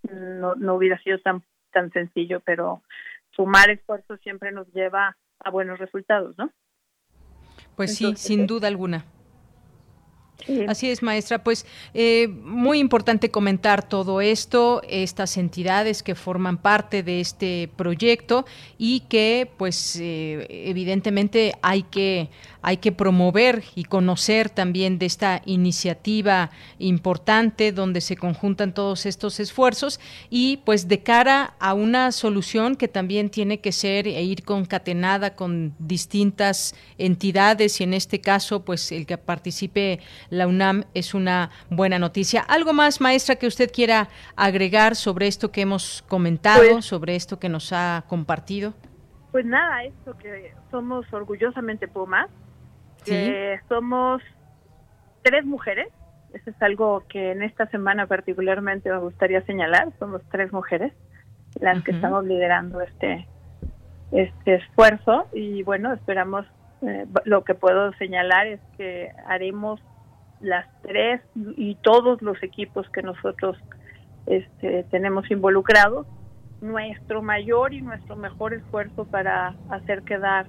no, no hubiera sido tan tan sencillo, pero sumar esfuerzos siempre nos lleva a buenos resultados, ¿no? Pues sí, sin duda alguna. Así es, maestra. Pues eh, muy importante comentar todo esto, estas entidades que forman parte de este proyecto y que, pues, eh, evidentemente hay que hay que promover y conocer también de esta iniciativa importante donde se conjuntan todos estos esfuerzos y pues de cara a una solución que también tiene que ser e ir concatenada con distintas entidades y en este caso pues el que participe la UNAM es una buena noticia. ¿Algo más, maestra, que usted quiera agregar sobre esto que hemos comentado, pues sobre esto que nos ha compartido? Pues nada, esto que somos orgullosamente Pumas, que somos tres mujeres, eso es algo que en esta semana particularmente me gustaría señalar, somos tres mujeres las que estamos liderando este este esfuerzo. Y bueno, esperamos eh, lo que puedo señalar es que haremos las tres y todos los equipos que nosotros este, tenemos involucrados, nuestro mayor y nuestro mejor esfuerzo para hacer quedar,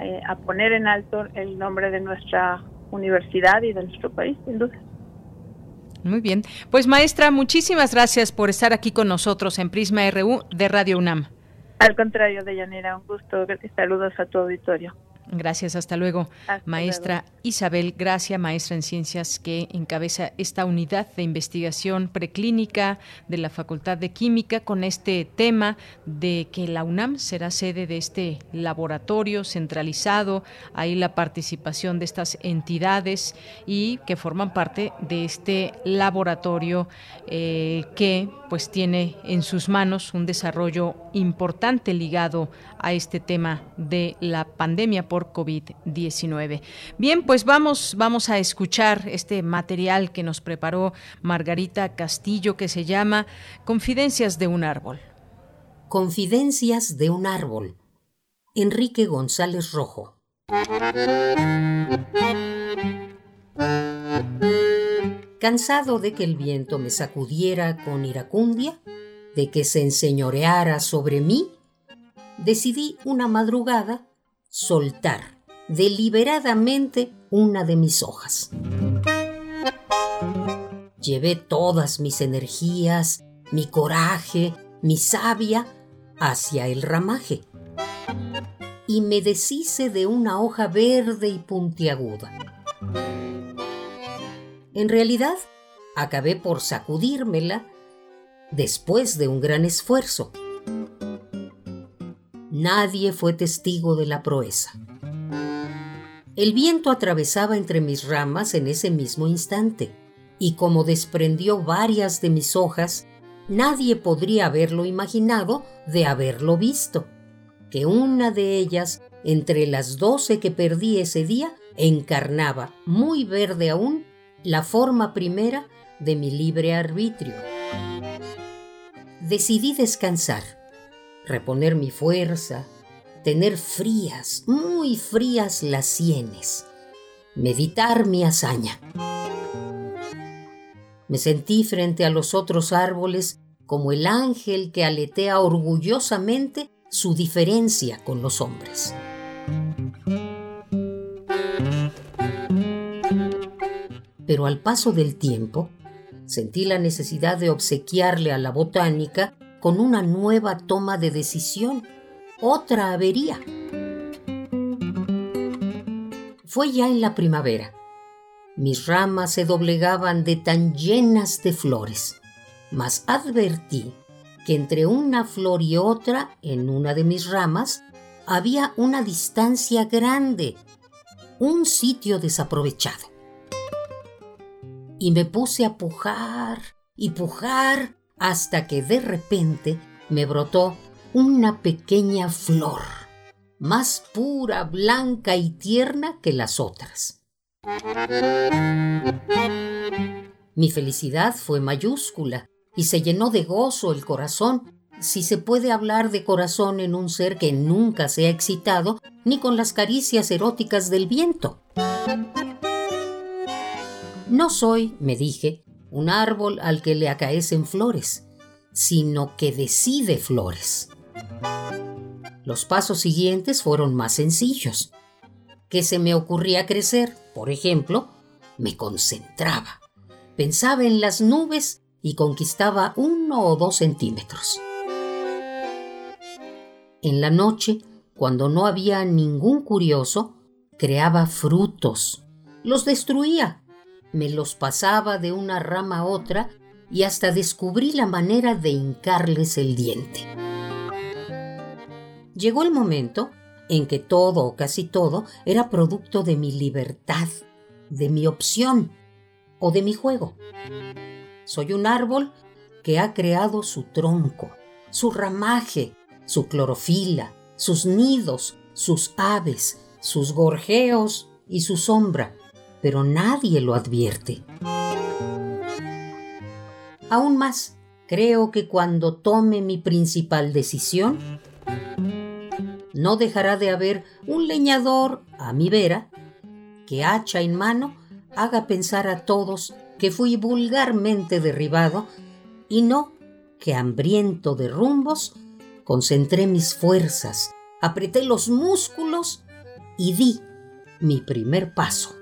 eh, a poner en alto el nombre de nuestra universidad y de nuestro país, sin duda. Muy bien. Pues maestra, muchísimas gracias por estar aquí con nosotros en Prisma RU de Radio UNAM. Al contrario, Deyanira, un gusto. Saludos a tu auditorio. Gracias, hasta luego. maestra Isabel Gracia, maestra en ciencias que encabeza esta unidad de investigación preclínica de la Facultad de Química con este tema de que la UNAM será sede de este laboratorio centralizado, ahí la participación de estas entidades y que forman parte de este laboratorio eh, que pues tiene en sus manos un desarrollo importante ligado a este tema de la pandemia por COVID-19. Bien, pues vamos, vamos a escuchar este material que nos preparó Margarita Castillo que se llama Confidencias de un árbol. Confidencias de un árbol. Enrique González Rojo. Cansado de que el viento me sacudiera con iracundia, de que se enseñoreara sobre mí, decidí una madrugada soltar deliberadamente una de mis hojas. Llevé todas mis energías, mi coraje, mi savia hacia el ramaje y me deshice de una hoja verde y puntiaguda. En realidad, acabé por sacudírmela después de un gran esfuerzo. Nadie fue testigo de la proeza. El viento atravesaba entre mis ramas en ese mismo instante, y como desprendió varias de mis hojas, nadie podría haberlo imaginado de haberlo visto, que una de ellas, entre las doce que perdí ese día, encarnaba, muy verde aún, la forma primera de mi libre arbitrio. Decidí descansar, reponer mi fuerza, tener frías, muy frías las sienes, meditar mi hazaña. Me sentí frente a los otros árboles como el ángel que aletea orgullosamente su diferencia con los hombres. pero al paso del tiempo sentí la necesidad de obsequiarle a la botánica con una nueva toma de decisión, otra avería. Fue ya en la primavera. Mis ramas se doblegaban de tan llenas de flores, mas advertí que entre una flor y otra, en una de mis ramas, había una distancia grande, un sitio desaprovechado y me puse a pujar y pujar hasta que de repente me brotó una pequeña flor, más pura, blanca y tierna que las otras. Mi felicidad fue mayúscula y se llenó de gozo el corazón, si se puede hablar de corazón en un ser que nunca se ha excitado ni con las caricias eróticas del viento. No soy, me dije, un árbol al que le acaecen flores, sino que decide flores. Los pasos siguientes fueron más sencillos. ¿Qué se me ocurría crecer? Por ejemplo, me concentraba. Pensaba en las nubes y conquistaba uno o dos centímetros. En la noche, cuando no había ningún curioso, creaba frutos. Los destruía me los pasaba de una rama a otra y hasta descubrí la manera de hincarles el diente. Llegó el momento en que todo o casi todo era producto de mi libertad, de mi opción o de mi juego. Soy un árbol que ha creado su tronco, su ramaje, su clorofila, sus nidos, sus aves, sus gorjeos y su sombra, pero nadie lo advierte. Aún más, creo que cuando tome mi principal decisión, no dejará de haber un leñador a mi vera que hacha en mano haga pensar a todos que fui vulgarmente derribado Y no que hambriento de rumbos, concentré mis fuerzas, apreté los músculos y di mi primer paso.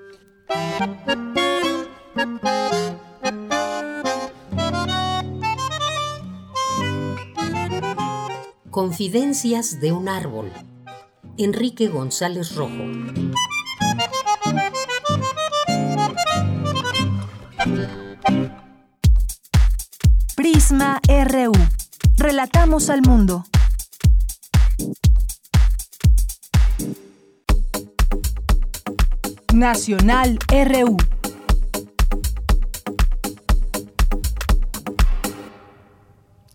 Confidencias de un árbol. Enrique González Rojo. Prisma RU. Relatamos al mundo. Nacional RU.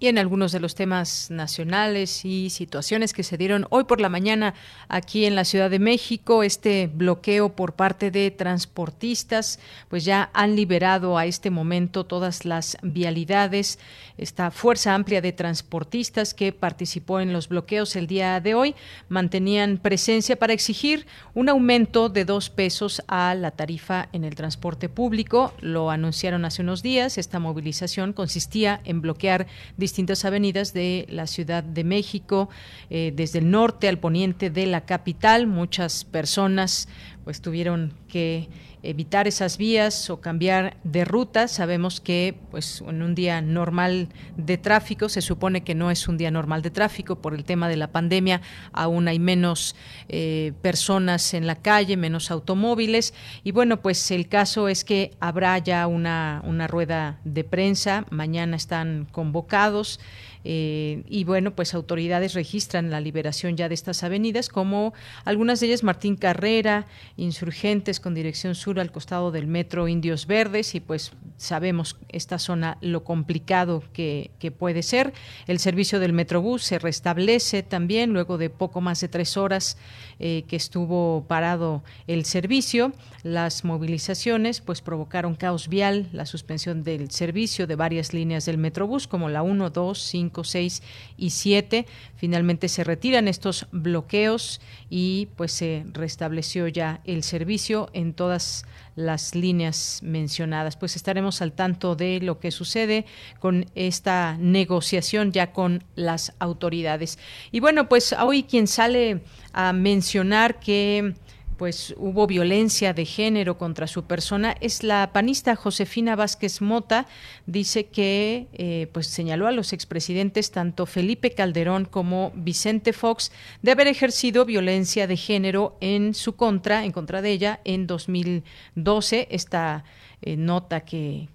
Y en algunos de los temas nacionales y situaciones que se dieron hoy por la mañana aquí en la Ciudad de México, este bloqueo por parte de transportistas, pues ya han liberado a este momento todas las vialidades, esta fuerza amplia de transportistas que participó en los bloqueos el día de hoy, mantenían presencia para exigir un aumento de dos pesos a la tarifa en el transporte público, lo anunciaron hace unos días, esta movilización consistía en bloquear distintas avenidas de la Ciudad de México, eh, desde el norte al poniente de la capital. Muchas personas pues tuvieron que evitar esas vías o cambiar de ruta. Sabemos que pues en un día normal de tráfico, se supone que no es un día normal de tráfico por el tema de la pandemia, aún hay menos eh, personas en la calle, menos automóviles y bueno, pues el caso es que habrá ya una, una rueda de prensa, mañana están convocados. Eh, y bueno, pues autoridades registran la liberación ya de estas avenidas, como algunas de ellas Martín Carrera, insurgentes con dirección sur al costado del metro Indios Verdes, y pues sabemos esta zona lo complicado que, puede ser. El servicio del Metrobús se restablece también luego de poco más de tres horas eh, que estuvo parado el servicio. Las movilizaciones pues provocaron caos vial, la suspensión del servicio de varias líneas del Metrobús, como la 1, 2, 5, 6 y 7. Finalmente se retiran estos bloqueos y pues se restableció ya el servicio en todas las líneas mencionadas. Pues estaremos al tanto de lo que sucede con esta negociación ya con las autoridades. Y bueno, pues hoy quien sale a mencionar que pues hubo violencia de género contra su persona es la panista Josefina Vázquez Mota dice que eh, pues señaló a los expresidentes tanto Felipe Calderón como Vicente Fox de haber ejercido violencia de género en su contra en contra de ella en 2012 esta eh, nota que,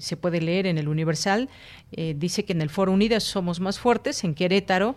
se puede leer en el Universal. Eh, dice que en el Foro Unidas somos más fuertes, en Querétaro.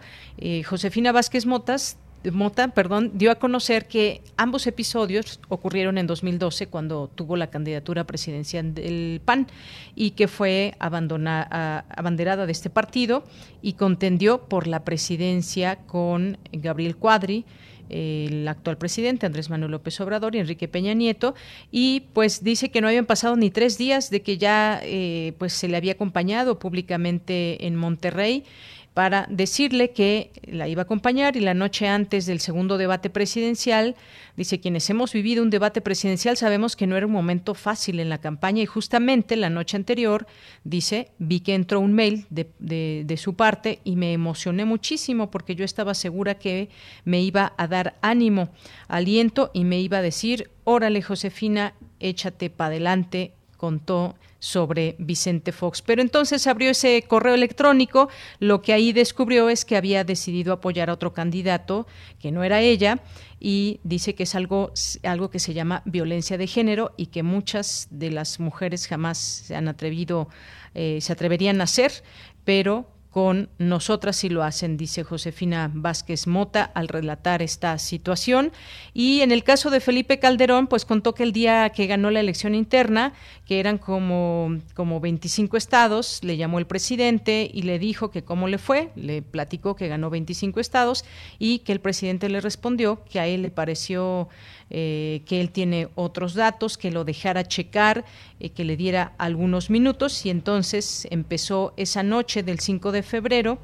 Josefina Vázquez Motas Mota, perdón, dio a conocer que ambos episodios ocurrieron en 2012 cuando tuvo la candidatura presidencial del PAN y que fue abanderada de este partido y contendió por la presidencia con Gabriel Cuadri el actual presidente Andrés Manuel López Obrador y Enrique Peña Nieto. Y pues dice que no habían pasado ni tres días de que ya eh, pues se le había acompañado públicamente en Monterrey para decirle que la iba a acompañar y la noche antes del segundo debate presidencial, dice, quienes hemos vivido un debate presidencial sabemos que no era un momento fácil en la campaña y justamente la noche anterior, dice, vi que entró un mail de, de, su parte y me emocioné muchísimo porque yo estaba segura que me iba a dar ánimo, aliento y me iba a decir, órale Josefina, échate para adelante, contó sobre Vicente Fox. Pero entonces abrió ese correo electrónico, lo que ahí descubrió es que había decidido apoyar a otro candidato, que no era ella, y dice que es algo, algo que se llama violencia de género y que muchas de las mujeres jamás se han atrevido, eh, se atreverían a hacer, pero con nosotras si lo hacen, dice Josefina Vázquez Mota al relatar esta situación. Y en el caso de Felipe Calderón, pues contó que el día que ganó la elección interna, que eran como, como 25 estados, le llamó el presidente y le dijo que cómo le fue, le platicó que ganó 25 estados y que el presidente le respondió que a él le pareció eh, que él tiene otros datos, que lo dejara checar, eh, que le diera algunos minutos y entonces empezó esa noche del 5 de febrero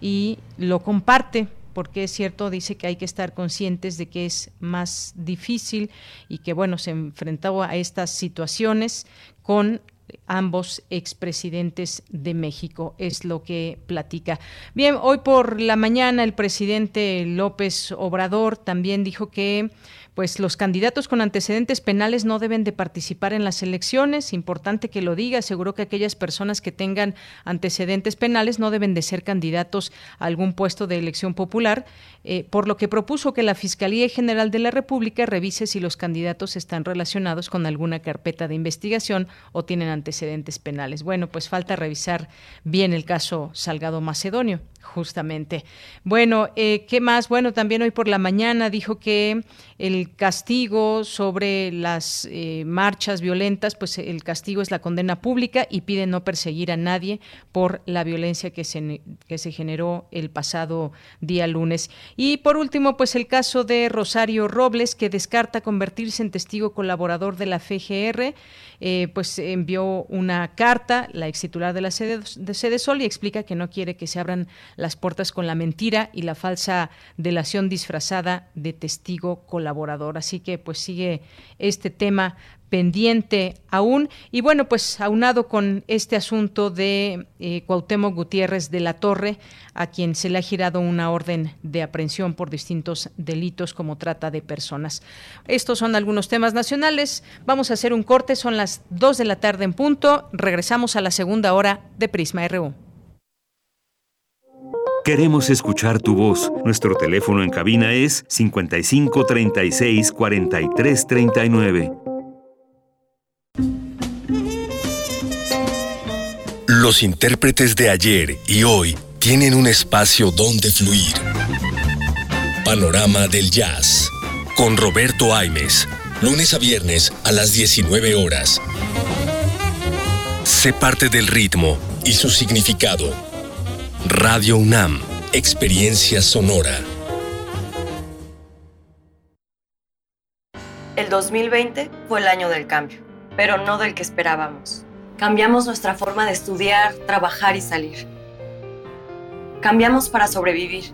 y lo comparte porque es cierto, dice que hay que estar conscientes de que es más difícil y que, bueno, se enfrentaba a estas situaciones con ambos expresidentes de México, es lo que platica. Bien, hoy por la mañana el presidente López Obrador también dijo que pues los candidatos con antecedentes penales no deben de participar en las elecciones. Importante que lo diga. Aseguró que aquellas personas que tengan antecedentes penales no deben de ser candidatos a algún puesto de elección popular, eh, por lo que propuso que la Fiscalía General de la República revise si los candidatos están relacionados con alguna carpeta de investigación o tienen antecedentes penales. Bueno, pues falta revisar bien el caso Salgado Macedonio justamente. Bueno, eh, ¿qué más? Bueno, también hoy por la mañana dijo que el castigo sobre las eh, marchas violentas, pues el castigo es la condena pública y pide no perseguir a nadie por la violencia que se, que se generó el pasado día lunes. Y por último, pues el caso de Rosario Robles, que descarta convertirse en testigo colaborador de la FGR, eh, pues envió una carta, la ex titular de la sede de Sede Sol, y explica que no quiere que se abran las puertas con la mentira y la falsa delación disfrazada de testigo colaborador. Así que pues sigue este tema pendiente aún. Y bueno, pues aunado con este asunto de eh, Gutiérrez de la Torre, a quien se le ha girado una orden de aprehensión por distintos delitos como trata de personas. Estos son algunos temas nacionales. Vamos a hacer un corte, son las 2 de la tarde en punto. Regresamos a la segunda hora de Prisma RU. Queremos escuchar tu voz. Nuestro teléfono en cabina es 55 36 43 39. Los intérpretes de ayer y hoy tienen un espacio donde fluir. Panorama del Jazz. Con Roberto Aimes. Lunes a viernes a las 19 horas. Sé parte del ritmo y su significado Radio UNAM, Experiencia Sonora. El 2020 fue el año del cambio, pero no del que esperábamos. Cambiamos nuestra forma de estudiar, trabajar y salir. Cambiamos para sobrevivir,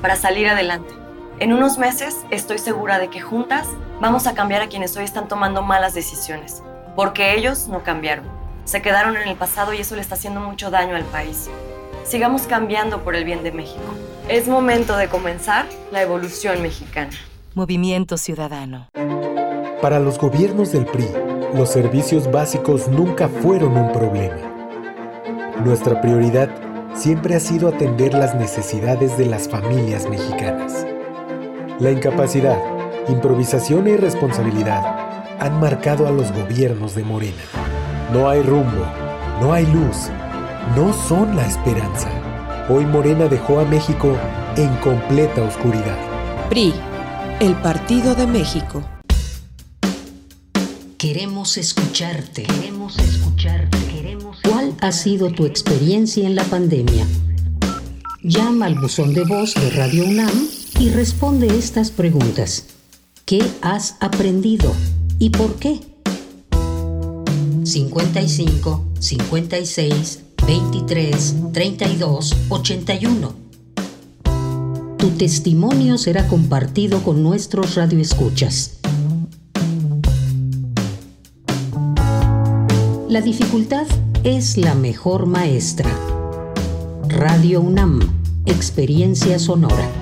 para salir adelante. En unos meses estoy segura de que juntas vamos a cambiar a quienes hoy están tomando malas decisiones, porque ellos no cambiaron. Se quedaron en el pasado y eso le está haciendo mucho daño al país. Sigamos cambiando por el bien de México. Es momento de comenzar la evolución mexicana. Movimiento Ciudadano. Para los gobiernos del PRI, los servicios básicos nunca fueron un problema. Nuestra prioridad siempre ha sido atender las necesidades de las familias mexicanas. La incapacidad, improvisación e irresponsabilidad han marcado a los gobiernos de Morena. No hay rumbo, no hay luz no son la esperanza. Hoy Morena dejó a México en completa oscuridad. PRI, el Partido de México. Queremos escucharte. Queremos escucharte. ¿Cuál ha sido tu experiencia en la pandemia? Llama al buzón de voz de Radio UNAM y responde estas preguntas. ¿Qué has aprendido y por qué? 55 56 23 32 81. Tu testimonio será compartido con nuestros radioescuchas. La dificultad es la mejor maestra. Radio UNAM, Experiencia Sonora.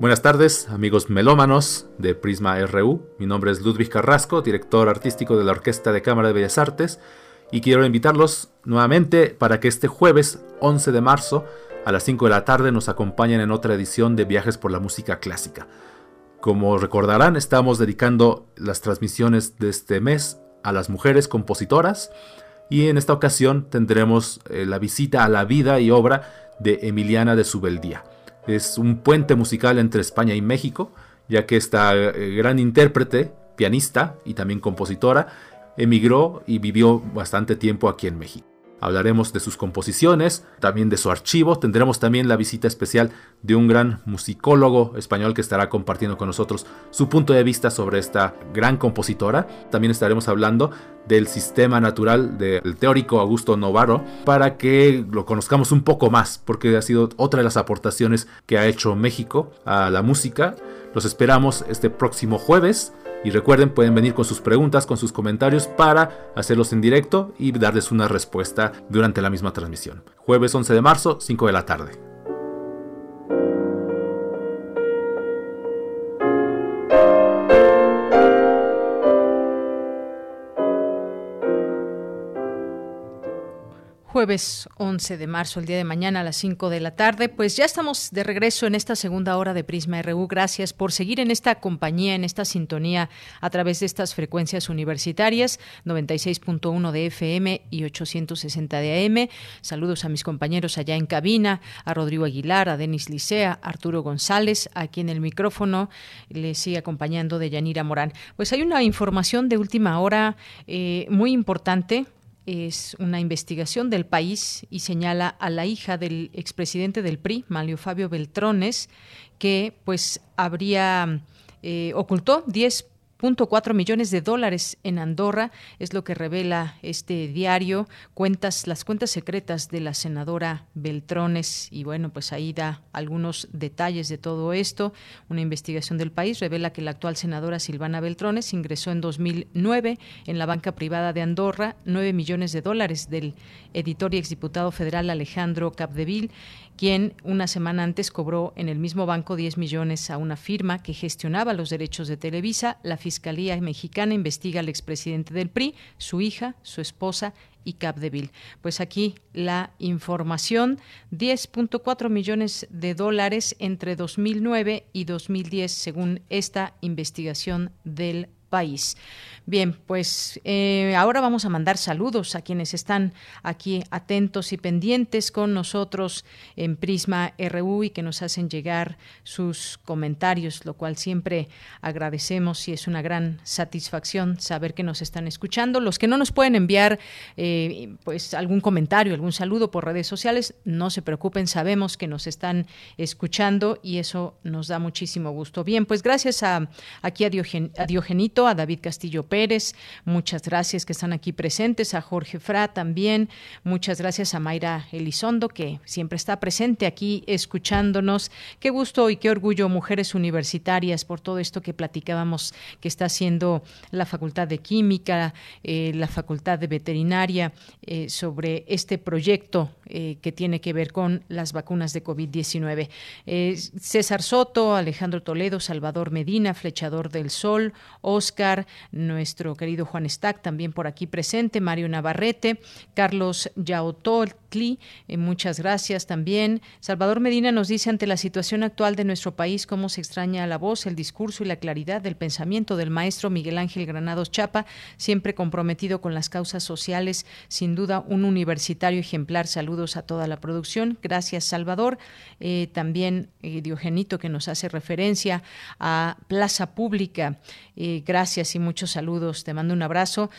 Buenas tardes, amigos melómanos de Prisma RU. Mi nombre es Ludwig Carrasco, director artístico de la Orquesta de Cámara de Bellas Artes, y quiero invitarlos nuevamente para que este jueves 11 de marzo a las 5 de la tarde nos acompañen en otra edición de Viajes por la Música Clásica. Como recordarán, estamos dedicando las transmisiones de este mes a las mujeres compositoras y en esta ocasión tendremos eh, la visita a la vida y obra de Emiliana de Subeldía es un puente musical entre España y México, ya que esta eh, gran intérprete, pianista y también compositora, emigró y vivió bastante tiempo aquí en México. Hablaremos de sus composiciones, también de su archivo. Tendremos también la visita especial de un gran musicólogo español que estará compartiendo con nosotros su punto de vista sobre esta gran compositora. También estaremos hablando del sistema natural del teórico Augusto Novaro para que lo conozcamos un poco más, porque ha sido otra de las aportaciones que ha hecho México a la música. Los esperamos este próximo jueves y recuerden, pueden venir con sus preguntas, con sus comentarios para hacerlos en directo y darles una respuesta durante la misma transmisión. Jueves 11 de marzo, 5 de la tarde. Jueves 11 de marzo, el día de mañana a las 5 de la tarde. Pues ya estamos de regreso en esta segunda hora de Prisma RU. Gracias por seguir en esta compañía, en esta sintonía a través de estas frecuencias universitarias, 96.1 de FM y 860 de AM. Saludos a mis compañeros allá en cabina, a Rodrigo Aguilar, a Denis Licea, Arturo González, aquí en el micrófono. Les sigue acompañando de Yanira Morán. Pues hay una información de última hora eh, muy importante es una investigación del país y señala a la hija del expresidente del PRI, Manlio Fabio Beltrones, que pues habría eh, ocultó 10 cuatro millones de dólares en Andorra, es lo que revela este diario, cuentas, las cuentas secretas de la senadora Beltrones, y bueno, pues ahí da algunos detalles de todo esto. Una investigación del país revela que la actual senadora Silvana Beltrones ingresó en 2009 en la banca privada de Andorra 9 millones de dólares del editor y exdiputado federal Alejandro Capdeville quien una semana antes cobró en el mismo banco 10 millones a una firma que gestionaba los derechos de Televisa. La Fiscalía Mexicana investiga al expresidente del PRI, su hija, su esposa y Capdeville. Pues aquí la información, 10.4 millones de dólares entre 2009 y 2010 según esta investigación del país. Bien, pues eh, ahora vamos a mandar saludos a quienes están aquí atentos y pendientes con nosotros en Prisma RU y que nos hacen llegar sus comentarios, lo cual siempre agradecemos y es una gran satisfacción saber que nos están escuchando. Los que no nos pueden enviar eh, pues algún comentario, algún saludo por redes sociales, no se preocupen, sabemos que nos están escuchando y eso nos da muchísimo gusto. Bien, pues gracias a aquí a, a Diogenito, a David Castillo Pérez, muchas gracias que están aquí presentes, a Jorge Fra también, muchas gracias a Mayra Elizondo, que siempre está presente aquí escuchándonos. Qué gusto y qué orgullo, mujeres universitarias, por todo esto que platicábamos que está haciendo la Facultad de Química, eh, la Facultad de Veterinaria, eh, sobre este proyecto eh, que tiene que ver con las vacunas de COVID-19. Eh, César Soto, Alejandro Toledo, Salvador Medina, Flechador del Sol, Oscar, nuestro querido Juan Stack, también por aquí presente, Mario Navarrete, Carlos Yaotoltli, eh, muchas gracias también. Salvador Medina nos dice ante la situación actual de nuestro país cómo se extraña la voz, el discurso y la claridad del pensamiento del maestro Miguel Ángel Granados Chapa, siempre comprometido con las causas sociales, sin duda un universitario ejemplar. Saludos a toda la producción. Gracias, Salvador. Eh, también eh, Diogenito que nos hace referencia a Plaza Pública. Eh, gracias y muchos saludos. Te mando un abrazo.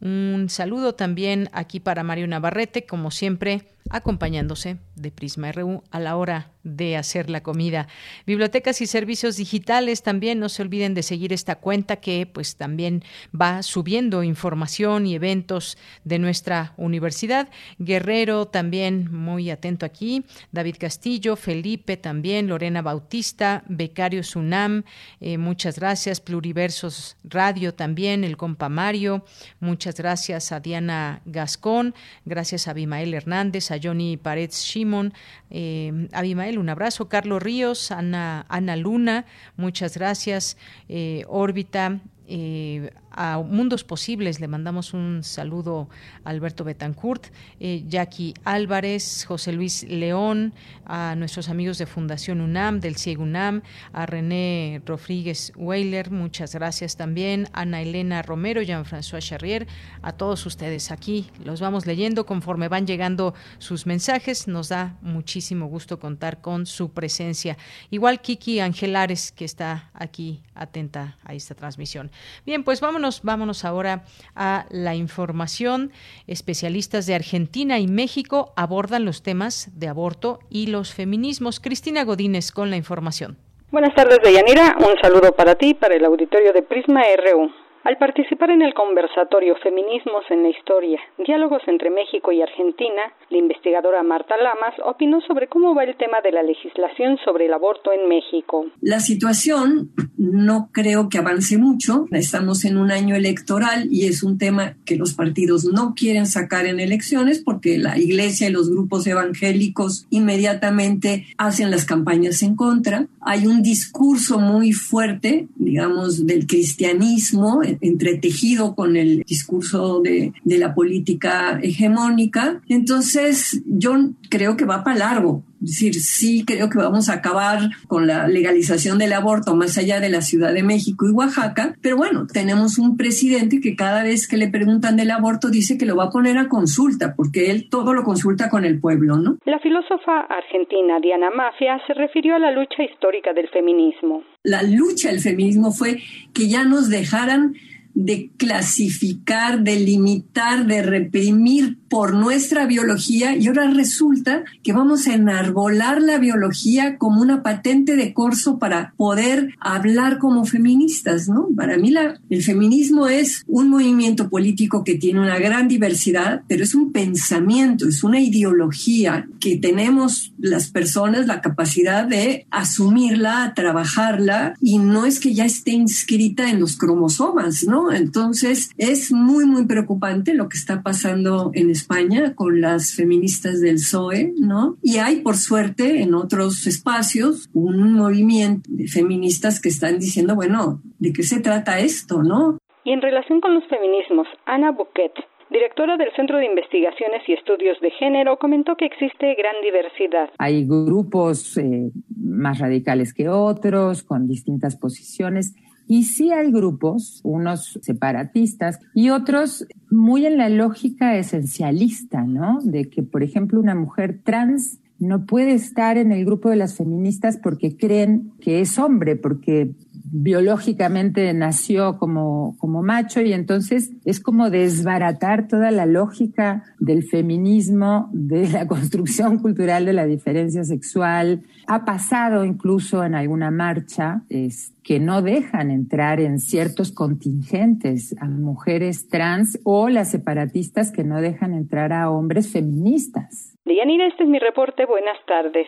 Un saludo también aquí para Mario Navarrete, como siempre, acompañándose de Prisma RU a la hora de hacer la comida. Bibliotecas y servicios digitales también no se olviden de seguir esta cuenta que pues también va subiendo información y eventos de nuestra universidad. Guerrero también muy atento aquí, David Castillo, Felipe también, Lorena Bautista, Becario Sunam, eh, muchas gracias, Pluriversos Radio también, el compa Mario, muchas gracias a Diana Gascón, gracias a Abimael Hernández, a Johnny Paredes Shimon, eh, Abimael, un abrazo. Carlos Ríos, Ana, Ana Luna, muchas gracias. Eh, Órbita, eh, a Mundos Posibles le mandamos un saludo a Alberto Betancourt, eh, Jackie Álvarez, José Luis León, a nuestros amigos de Fundación UNAM, del CIEG UNAM, a René Rodríguez Weiler, muchas gracias también, Ana Elena Romero, Jean-François Charrier, a todos ustedes aquí. Los vamos leyendo conforme van llegando sus mensajes. Nos da muchísimo gusto contar con su presencia. Igual Kiki Angelares, que está aquí atenta a esta transmisión. Bien, pues vámonos, vámonos ahora a la información. Especialistas de Argentina y México abordan los temas de aborto y los feminismos. Cristina Godínez con la información. Buenas tardes, Deyanira. Un saludo para ti, para el auditorio de Prisma RU. Al participar en el conversatorio Feminismos en la Historia, Diálogos entre México y Argentina, la investigadora Marta Lamas opinó sobre cómo va el tema de la legislación sobre el aborto en México. La situación no creo que avance mucho. Estamos en un año electoral y es un tema que los partidos no quieren sacar en elecciones porque la iglesia y los grupos evangélicos inmediatamente hacen las campañas en contra. Hay un discurso muy fuerte, digamos, del cristianismo entretejido con el discurso de, de la política hegemónica. Entonces, yo creo que va para largo. Es decir, sí creo que vamos a acabar con la legalización del aborto más allá de la Ciudad de México y Oaxaca, pero bueno, tenemos un presidente que cada vez que le preguntan del aborto dice que lo va a poner a consulta, porque él todo lo consulta con el pueblo, ¿no? La filósofa argentina Diana Mafia se refirió a la lucha histórica del feminismo. La lucha del feminismo fue que ya nos dejaran de clasificar, de limitar, de reprimir por nuestra biología y ahora resulta que vamos a enarbolar la biología como una patente de corso para poder hablar como feministas, ¿no? Para mí la, el feminismo es un movimiento político que tiene una gran diversidad, pero es un pensamiento, es una ideología que tenemos las personas la capacidad de asumirla, trabajarla y no es que ya esté inscrita en los cromosomas, ¿no? Entonces es muy, muy preocupante lo que está pasando en España con las feministas del PSOE, ¿no? Y hay, por suerte, en otros espacios un movimiento de feministas que están diciendo, bueno, ¿de qué se trata esto, no? Y en relación con los feminismos, Ana Bouquet, directora del Centro de Investigaciones y Estudios de Género, comentó que existe gran diversidad. Hay grupos eh, más radicales que otros, con distintas posiciones. Y sí hay grupos, unos separatistas y otros muy en la lógica esencialista, ¿no? De que, por ejemplo, una mujer trans no puede estar en el grupo de las feministas porque creen que es hombre, porque biológicamente nació como, como macho y entonces es como desbaratar toda la lógica del feminismo, de la construcción cultural de la diferencia sexual. Ha pasado incluso en alguna marcha es, que no dejan entrar en ciertos contingentes a mujeres trans o las separatistas que no dejan entrar a hombres feministas. Dianira, este es mi reporte. Buenas tardes.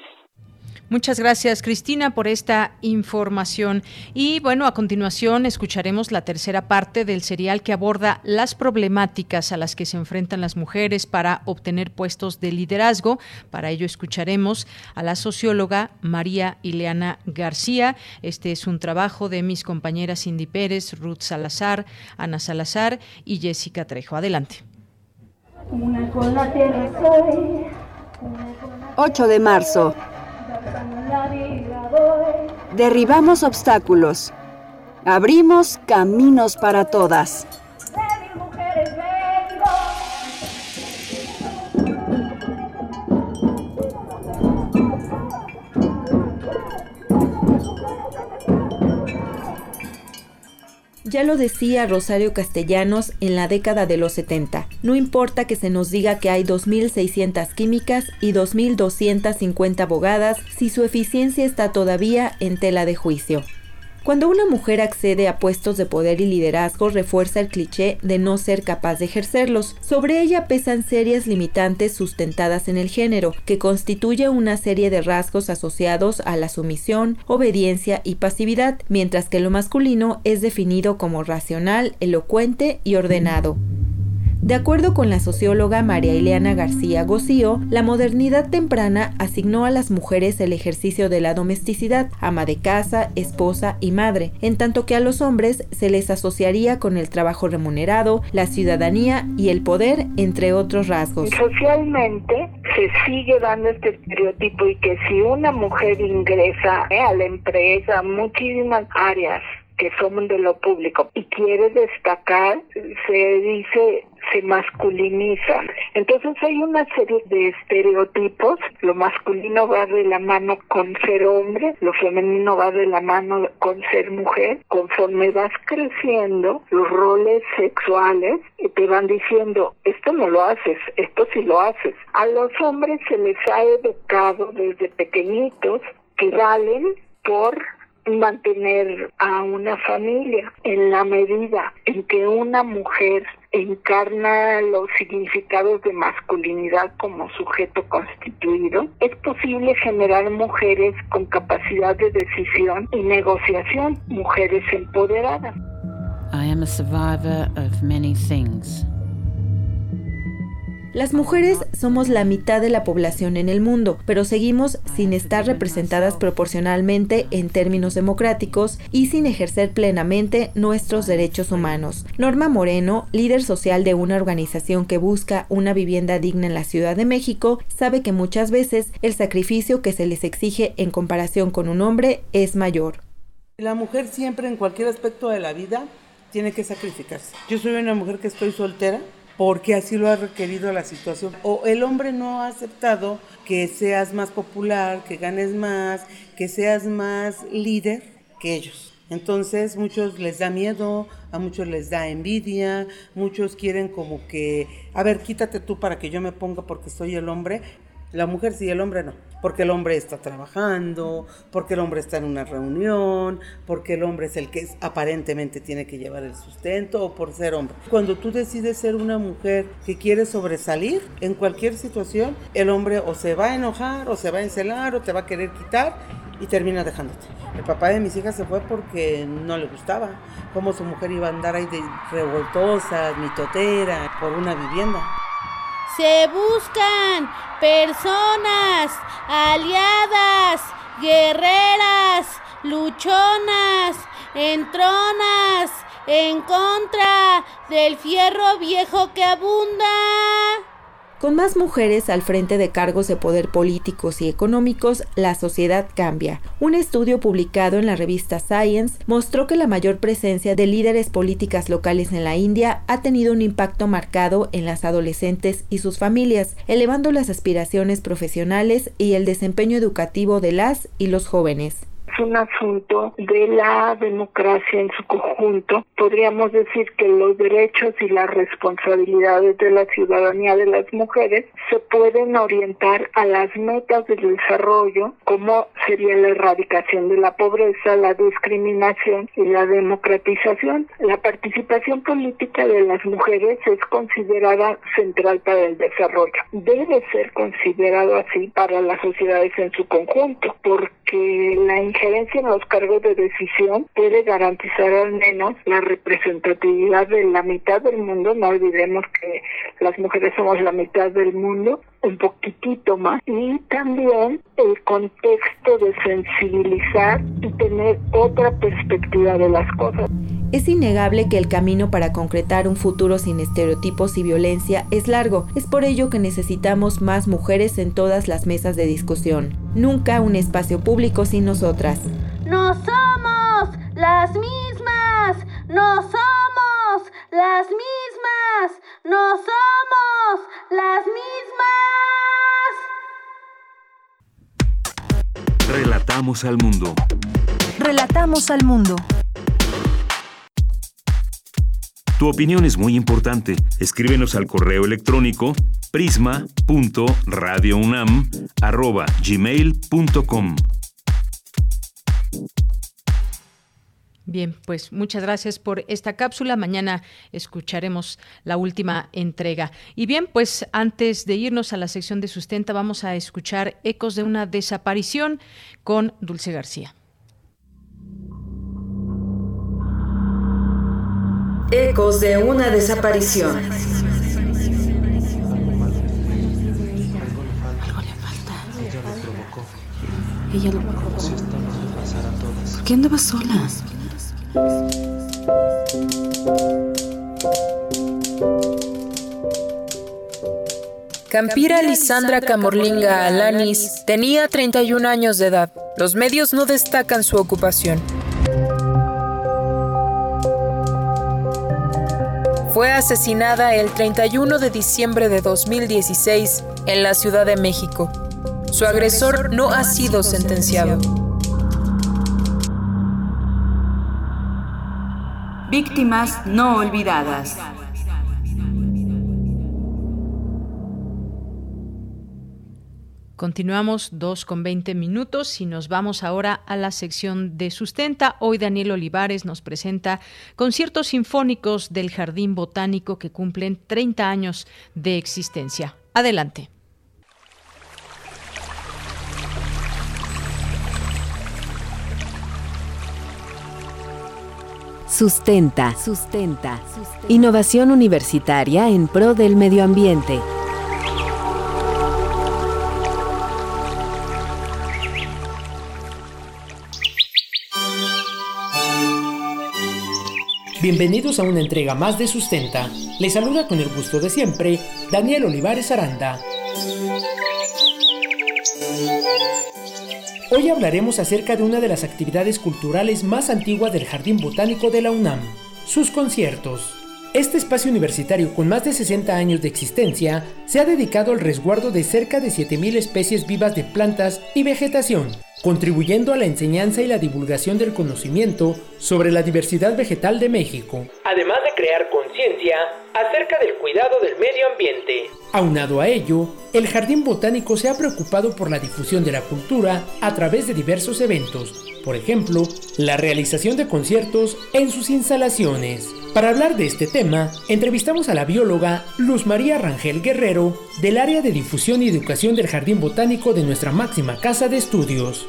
Muchas gracias, Cristina, por esta información. Y bueno, a continuación escucharemos la tercera parte del serial que aborda las problemáticas a las que se enfrentan las mujeres para obtener puestos de liderazgo. Para ello escucharemos a la socióloga María Ileana García. Este es un trabajo de mis compañeras Cindy Pérez, Ruth Salazar, Ana Salazar y Jessica Trejo. Adelante. 8 de marzo. Derribamos obstáculos. Abrimos caminos para todas. Ya lo decía Rosario Castellanos en la década de los 70. No importa que se nos diga que hay 2.600 químicas y 2.250 abogadas si su eficiencia está todavía en tela de juicio. Cuando una mujer accede a puestos de poder y liderazgo, refuerza el cliché de no ser capaz de ejercerlos. Sobre ella pesan serias limitantes sustentadas en el género, que constituye una serie de rasgos asociados a la sumisión, obediencia y pasividad, mientras que lo masculino es definido como racional, elocuente y ordenado. De acuerdo con la socióloga María Ileana García Gocío, la modernidad temprana asignó a las mujeres el ejercicio de la domesticidad, ama de casa, esposa y madre, en tanto que a los hombres se les asociaría con el trabajo remunerado, la ciudadanía y el poder, entre otros rasgos. Socialmente se sigue dando este estereotipo y que si una mujer ingresa eh, a la empresa, muchísimas áreas que son de lo público y quiere destacar, se dice se masculinizan. Entonces hay una serie de estereotipos, lo masculino va de la mano con ser hombre, lo femenino va de la mano con ser mujer. Conforme vas creciendo, los roles sexuales te van diciendo, esto no lo haces, esto sí lo haces. A los hombres se les ha educado desde pequeñitos que valen por mantener a una familia en la medida en que una mujer encarna los significados de masculinidad como sujeto constituido, es posible generar mujeres con capacidad de decisión y negociación, mujeres empoderadas. I am a survivor of many things. Las mujeres somos la mitad de la población en el mundo, pero seguimos sin estar representadas proporcionalmente en términos democráticos y sin ejercer plenamente nuestros derechos humanos. Norma Moreno, líder social de una organización que busca una vivienda digna en la Ciudad de México, sabe que muchas veces el sacrificio que se les exige en comparación con un hombre es mayor. La mujer siempre en cualquier aspecto de la vida tiene que sacrificarse. Yo soy una mujer que estoy soltera porque así lo ha requerido la situación. O el hombre no ha aceptado que seas más popular, que ganes más, que seas más líder que ellos. Entonces muchos les da miedo, a muchos les da envidia, muchos quieren como que, a ver, quítate tú para que yo me ponga porque soy el hombre, la mujer sí, el hombre no. Porque el hombre está trabajando, porque el hombre está en una reunión, porque el hombre es el que aparentemente tiene que llevar el sustento o por ser hombre. Cuando tú decides ser una mujer que quiere sobresalir en cualquier situación, el hombre o se va a enojar o se va a encelar o te va a querer quitar y termina dejándote. El papá de mis hijas se fue porque no le gustaba cómo su mujer iba a andar ahí de revoltosa, mitotera, por una vivienda. Se buscan personas aliadas, guerreras, luchonas, entronas, en contra del fierro viejo que abunda. Con más mujeres al frente de cargos de poder políticos y económicos, la sociedad cambia. Un estudio publicado en la revista Science mostró que la mayor presencia de líderes políticas locales en la India ha tenido un impacto marcado en las adolescentes y sus familias, elevando las aspiraciones profesionales y el desempeño educativo de las y los jóvenes un asunto de la democracia en su conjunto. Podríamos decir que los derechos y las responsabilidades de la ciudadanía de las mujeres se pueden orientar a las metas del desarrollo, como sería la erradicación de la pobreza, la discriminación y la democratización. La participación política de las mujeres es considerada central para el desarrollo. Debe ser considerado así para las sociedades en su conjunto, porque la injerencia en los cargos de decisión puede garantizar al menos la representatividad de la mitad del mundo. No olvidemos que las mujeres somos la mitad del mundo, un poquitito más. Y también el contexto de sensibilizar y tener otra perspectiva de las cosas. Es innegable que el camino para concretar un futuro sin estereotipos y violencia es largo. Es por ello que necesitamos más mujeres en todas las mesas de discusión. Nunca un espacio público sin nosotras. ¡No somos las mismas! ¡No somos las mismas! ¡No somos las mismas! Relatamos al mundo. Relatamos al mundo. Tu opinión es muy importante. Escríbenos al correo electrónico prisma.radiounam@gmail.com. Bien, pues muchas gracias por esta cápsula. Mañana escucharemos la última entrega. Y bien, pues antes de irnos a la sección de sustenta, vamos a escuchar Ecos de una desaparición con Dulce García. Ecos de una desaparición. Algo le falta. Ella lo provocó. Ella lo provocó. Si esto nos va a pasar a todas. ¿Por qué andaba sola? Campira Lisandra Camorlinga Alanis tenía 31 años de edad. Los medios no destacan su ocupación. Fue asesinada el 31 de diciembre de 2016 en la Ciudad de México. Su agresor no ha sido sentenciado. Víctimas no olvidadas. Continuamos dos con 20 minutos y nos vamos ahora a la sección de sustenta. Hoy Daniel Olivares nos presenta conciertos sinfónicos del Jardín Botánico que cumplen 30 años de existencia. Adelante. Sustenta, sustenta. Innovación universitaria en pro del medio ambiente. Bienvenidos a una entrega más de Sustenta. Les saluda con el gusto de siempre Daniel Olivares Aranda. Hoy hablaremos acerca de una de las actividades culturales más antiguas del Jardín Botánico de la UNAM, sus conciertos. Este espacio universitario con más de 60 años de existencia se ha dedicado al resguardo de cerca de 7.000 especies vivas de plantas y vegetación, contribuyendo a la enseñanza y la divulgación del conocimiento sobre la diversidad vegetal de México, además de crear conciencia acerca del cuidado del medio ambiente. Aunado a ello, el Jardín Botánico se ha preocupado por la difusión de la cultura a través de diversos eventos, por ejemplo, la realización de conciertos en sus instalaciones. Para hablar de este tema, entrevistamos a la bióloga Luz María Rangel Guerrero del área de difusión y educación del Jardín Botánico de nuestra máxima casa de estudios.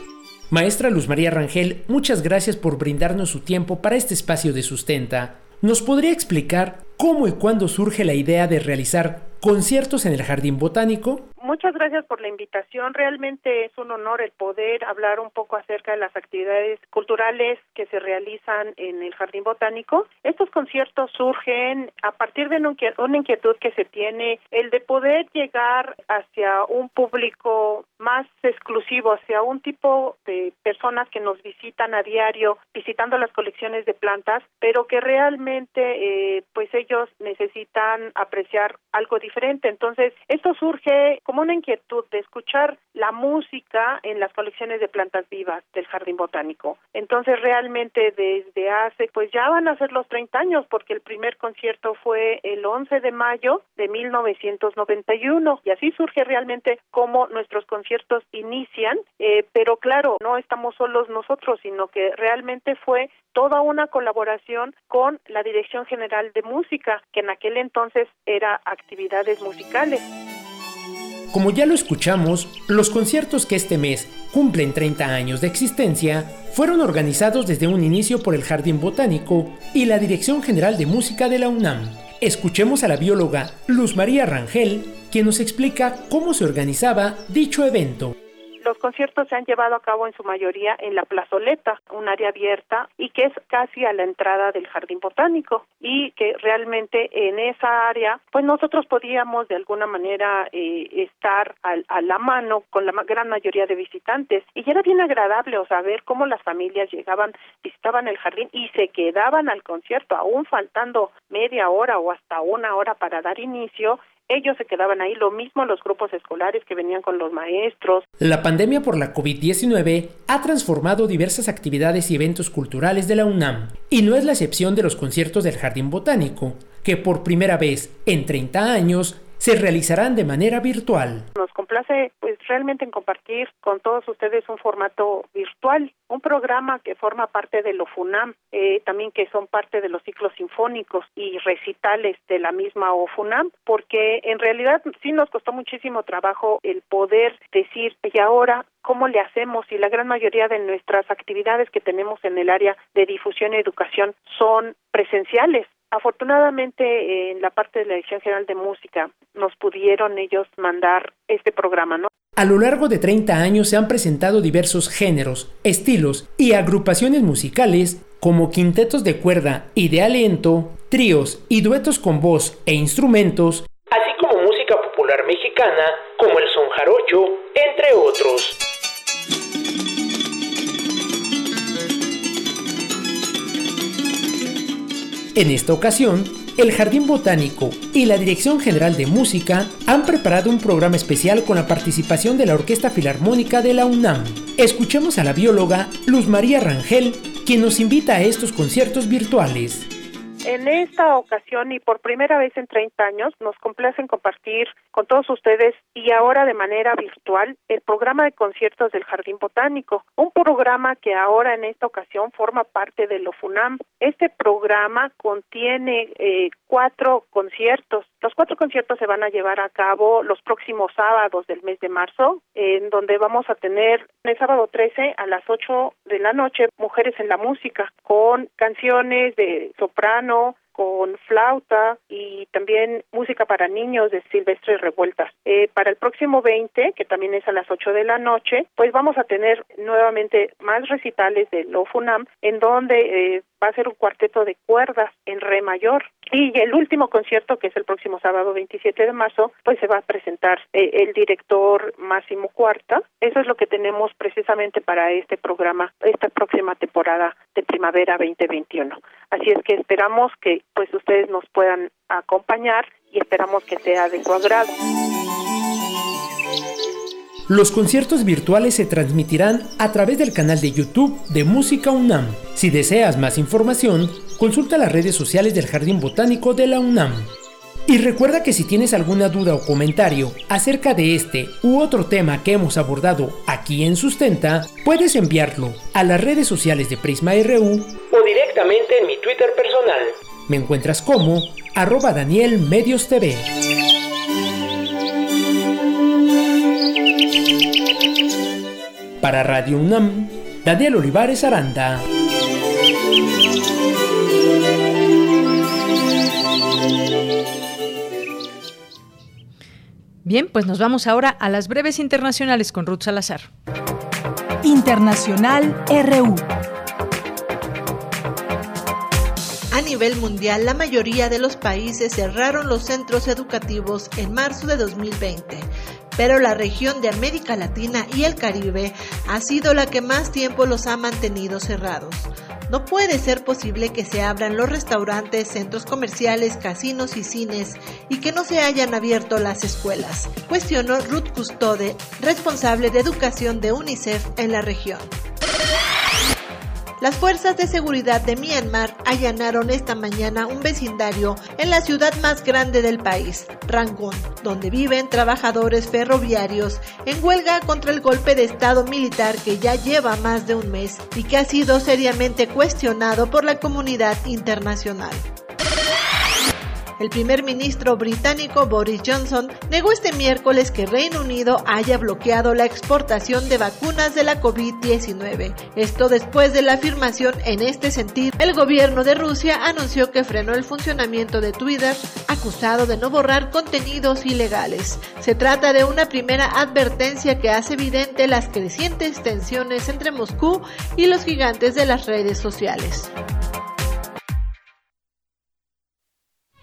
Maestra Luz María Rangel, muchas gracias por brindarnos su tiempo para este espacio de sustenta. ¿Nos podría explicar cómo y cuándo surge la idea de realizar conciertos en el Jardín Botánico? Muchas gracias por la invitación. Realmente es un honor el poder hablar un poco acerca de las actividades culturales que se realizan en el Jardín Botánico. Estos conciertos surgen a partir de una inquietud que se tiene, el de poder llegar hacia un público más exclusivo, hacia un tipo de personas que nos visitan a diario, visitando las colecciones de plantas, pero que realmente eh, pues ellos necesitan apreciar algo diferente. Entonces, esto surge como una inquietud de escuchar la música en las colecciones de plantas vivas del Jardín Botánico. Entonces realmente desde hace, pues ya van a ser los 30 años, porque el primer concierto fue el 11 de mayo de 1991 y así surge realmente cómo nuestros conciertos inician, eh, pero claro, no estamos solos nosotros, sino que realmente fue toda una colaboración con la Dirección General de Música, que en aquel entonces era actividades musicales. Como ya lo escuchamos, los conciertos que este mes cumplen 30 años de existencia fueron organizados desde un inicio por el Jardín Botánico y la Dirección General de Música de la UNAM. Escuchemos a la bióloga Luz María Rangel, quien nos explica cómo se organizaba dicho evento. Los conciertos se han llevado a cabo en su mayoría en la plazoleta, un área abierta y que es casi a la entrada del jardín botánico y que realmente en esa área pues nosotros podíamos de alguna manera eh, estar a, la mano con la gran mayoría de visitantes. Y era bien agradable o sea ver cómo las familias llegaban, visitaban el jardín y se quedaban al concierto aún faltando media hora o hasta una hora para dar inicio ellos se quedaban ahí, lo mismo los grupos escolares que venían con los maestros. La pandemia por la COVID-19 ha transformado diversas actividades y eventos culturales de la UNAM, y no es la excepción de los conciertos del Jardín Botánico, que por primera vez en 30 años se realizarán de manera virtual. Nos complace pues realmente en compartir con todos ustedes un formato virtual, un programa que forma parte de lo FUNAM, eh, también que son parte de los ciclos sinfónicos y recitales de la misma OFUNAM, porque en realidad sí nos costó muchísimo trabajo el poder decir, y ahora cómo le hacemos y la gran mayoría de nuestras actividades que tenemos en el área de difusión y educación son presenciales. Afortunadamente, en la parte de la Dirección General de Música nos pudieron ellos mandar este programa, ¿no? A lo largo de 30 años se han presentado diversos géneros, estilos y agrupaciones musicales como quintetos de cuerda y de aliento, tríos y duetos con voz e instrumentos, así como música popular mexicana como el son jarocho, entre otros. En esta ocasión, el Jardín Botánico y la Dirección General de Música han preparado un programa especial con la participación de la Orquesta Filarmónica de la UNAM. Escuchemos a la bióloga Luz María Rangel, quien nos invita a estos conciertos virtuales. En esta ocasión y por primera vez en 30 años nos complace compartir con todos ustedes y ahora de manera virtual el programa de conciertos del Jardín Botánico, un programa que ahora en esta ocasión forma parte de lo FUNAM. Este programa contiene eh, cuatro conciertos. Los cuatro conciertos se van a llevar a cabo los próximos sábados del mes de marzo, en donde vamos a tener el sábado 13 a las 8 de la noche Mujeres en la Música, con canciones de soprano, con flauta y también música para niños de Silvestre Revueltas. Eh, para el próximo 20, que también es a las 8 de la noche, pues vamos a tener nuevamente más recitales de Lofunam, en donde eh, va a ser un cuarteto de cuerdas en re mayor. Y el último concierto, que es el próximo sábado 27 de marzo, pues se va a presentar eh, el director Máximo Cuarta. Eso es lo que tenemos precisamente para este programa, esta próxima temporada de primavera 2021. Así es que esperamos que pues ustedes nos puedan acompañar y esperamos que sea de su agrado. Los conciertos virtuales se transmitirán a través del canal de YouTube de Música UNAM. Si deseas más información, consulta las redes sociales del Jardín Botánico de la UNAM. Y recuerda que si tienes alguna duda o comentario acerca de este u otro tema que hemos abordado aquí en Sustenta, puedes enviarlo a las redes sociales de Prisma RU o directamente en mi Twitter personal. Me encuentras como arroba Daniel Medios TV. Para Radio UNAM, Daniel Olivares Aranda. Bien, pues nos vamos ahora a las breves internacionales con Ruth Salazar. Internacional RU. A nivel mundial, la mayoría de los países cerraron los centros educativos en marzo de 2020 pero la región de América Latina y el Caribe ha sido la que más tiempo los ha mantenido cerrados. no puede ser posible que se abran los restaurantes, centros comerciales, casinos y cines y que no se hayan abierto las escuelas, cuestionó Ruth Custode, responsable de educación de UNICEF en la región. Las fuerzas de seguridad de Myanmar allanaron esta mañana un vecindario en la ciudad más grande del país, Rangoon, donde viven trabajadores ferroviarios en huelga contra el golpe de Estado militar que ya lleva más de un mes y que ha sido seriamente cuestionado por la comunidad internacional. El primer ministro británico Boris Johnson negó este miércoles que Reino Unido haya bloqueado la exportación de vacunas de la COVID-19. Esto después de la afirmación en este sentido. El gobierno de Rusia anunció que frenó el funcionamiento de Twitter, acusado de no borrar contenidos ilegales. Se trata de una primera advertencia que hace evidente las crecientes tensiones entre Moscú y los gigantes de las redes sociales.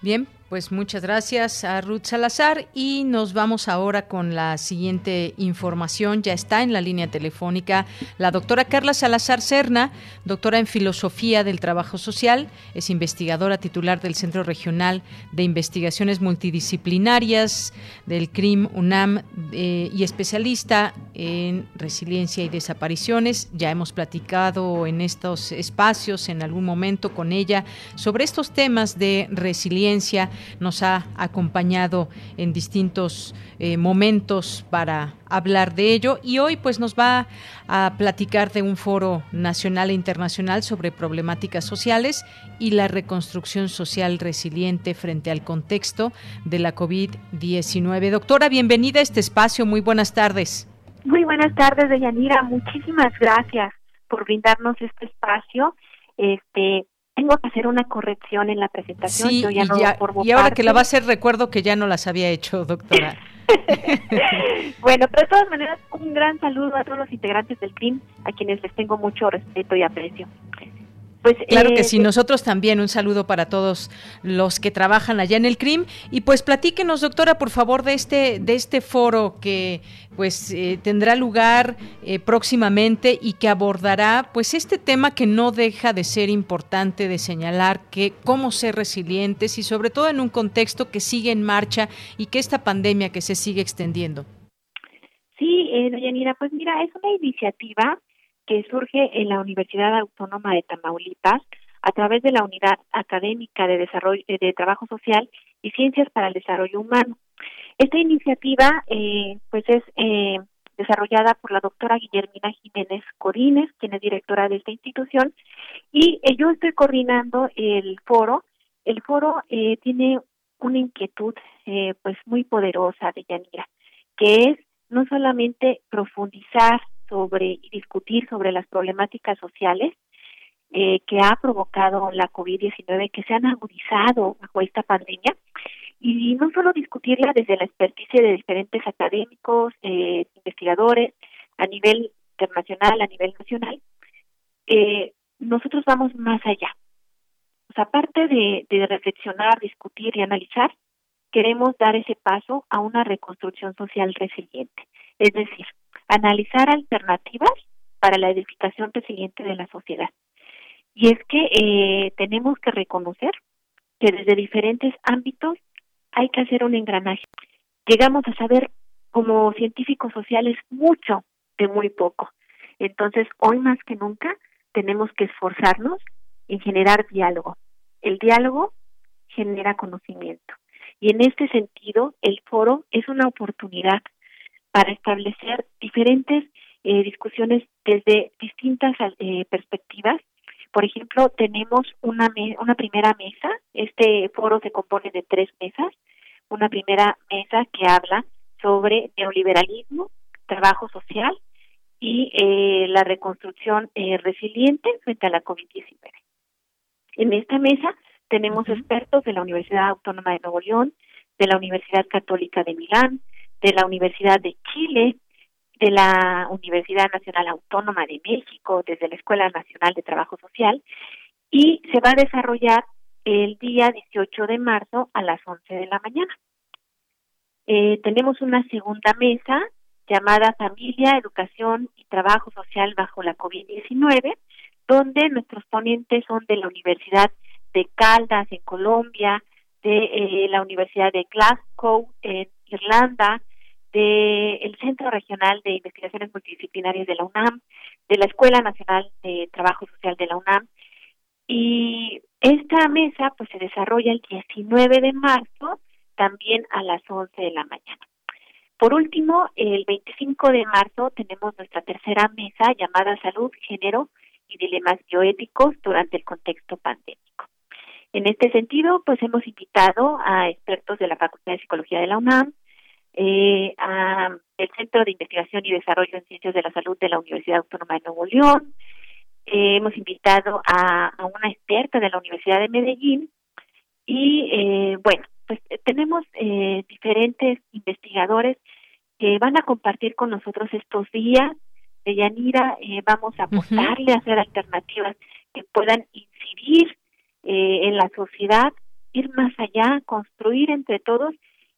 Bien, pues muchas gracias a Ruth Salazar y nos vamos ahora con la siguiente información. Ya está en la línea telefónica la doctora Carla Salazar Serna, doctora en Filosofía del Trabajo Social, es investigadora titular del Centro Regional de Investigaciones Multidisciplinarias del CRIM UNAM eh, y especialista en resiliencia y desapariciones. Ya hemos platicado en estos espacios en algún momento con ella sobre estos temas de resiliencia nos ha acompañado en distintos eh, momentos para hablar de ello y hoy pues nos va a platicar de un foro nacional e internacional sobre problemáticas sociales y la reconstrucción social resiliente frente al contexto de la COVID-19. Doctora, bienvenida a este espacio, muy buenas tardes. Muy buenas tardes, Deyanira, muchísimas gracias por brindarnos este espacio. Este, tengo que hacer una corrección en la presentación. Sí, y, ahora que la va a hacer, recuerdo que ya no las había hecho, doctora. bueno, pero de todas maneras, un gran saludo a todos los integrantes del CRIM, a quienes les tengo mucho respeto y aprecio. Pues, claro que eh, sí, nosotros también un saludo para todos los que trabajan allá en el CRIM y pues platíquenos doctora por favor de este de este foro que pues eh, tendrá lugar eh, próximamente y que abordará pues este tema que no deja de ser importante de señalar que cómo ser resilientes y sobre todo en un contexto que sigue en marcha y que esta pandemia que se sigue extendiendo. Sí, eh, pues mira, es una iniciativa que surge en la Universidad Autónoma de Tamaulipas a través de la Unidad Académica de Desarrollo de Trabajo Social y Ciencias para el Desarrollo Humano. Esta iniciativa, eh, pues, es eh, desarrollada por la doctora Guillermina Jiménez Corines, quien es directora de esta institución, y eh, yo estoy coordinando el foro. El foro eh, tiene una inquietud, eh, pues, muy poderosa de Yanira, que es no solamente profundizar sobre y discutir sobre las problemáticas sociales eh, que ha provocado la COVID-19, que se han agudizado bajo esta pandemia, y no solo discutirla desde la experticia de diferentes académicos, eh, investigadores, a nivel internacional, a nivel nacional, eh, nosotros vamos más allá. Aparte de reflexionar, discutir y analizar, queremos dar ese paso a una reconstrucción social resiliente. Es decir, analizar alternativas para la edificación resiliente de la sociedad. Y es que eh, tenemos que reconocer que desde diferentes ámbitos hay que hacer un engranaje. Llegamos a saber como científicos sociales mucho de muy poco. Entonces, hoy más que nunca tenemos que esforzarnos en generar diálogo. El diálogo genera conocimiento. Y en este sentido, el foro es una oportunidad para establecer diferentes eh, discusiones desde distintas eh, perspectivas. Por ejemplo, tenemos una, una primera mesa, este foro se compone de tres mesas, una primera mesa que habla sobre neoliberalismo, trabajo social y eh, la reconstrucción resiliente frente a la COVID-19. En esta mesa tenemos expertos de la Universidad Autónoma de Nuevo León, de la Universidad Católica de Milán, de la Universidad de Chile, de la Universidad Nacional Autónoma de México, desde la Escuela Nacional de Trabajo Social, y se va a desarrollar el día 18 de marzo a las 11 de la mañana. Eh, tenemos una segunda mesa llamada Familia, Educación y Trabajo Social bajo la COVID-19, donde nuestros ponentes son de la Universidad de Caldas en Colombia, de eh, la Universidad de Glasgow en Irlanda, del Centro Regional de Investigaciones Multidisciplinarias de la UNAM, de la Escuela Nacional de Trabajo Social de la UNAM. Y esta mesa pues se desarrolla el 19 de marzo, también a las 11 de la mañana. Por último, el 25 de marzo tenemos nuestra tercera mesa llamada Salud, Género y Dilemas Bioéticos durante el contexto pandémico. En este sentido, pues hemos invitado a expertos de la Facultad de Psicología de la UNAM, eh, al Centro de Investigación y Desarrollo en Ciencias de la Salud de la Universidad Autónoma de Nuevo León, eh, hemos invitado a, una experta de la Universidad de Medellín y, eh, bueno, pues eh, tenemos eh, diferentes investigadores que van a compartir con nosotros estos días. De Yanira, eh, vamos a apostarle a hacer alternativas que puedan incidir en la sociedad, ir más allá, construir entre todos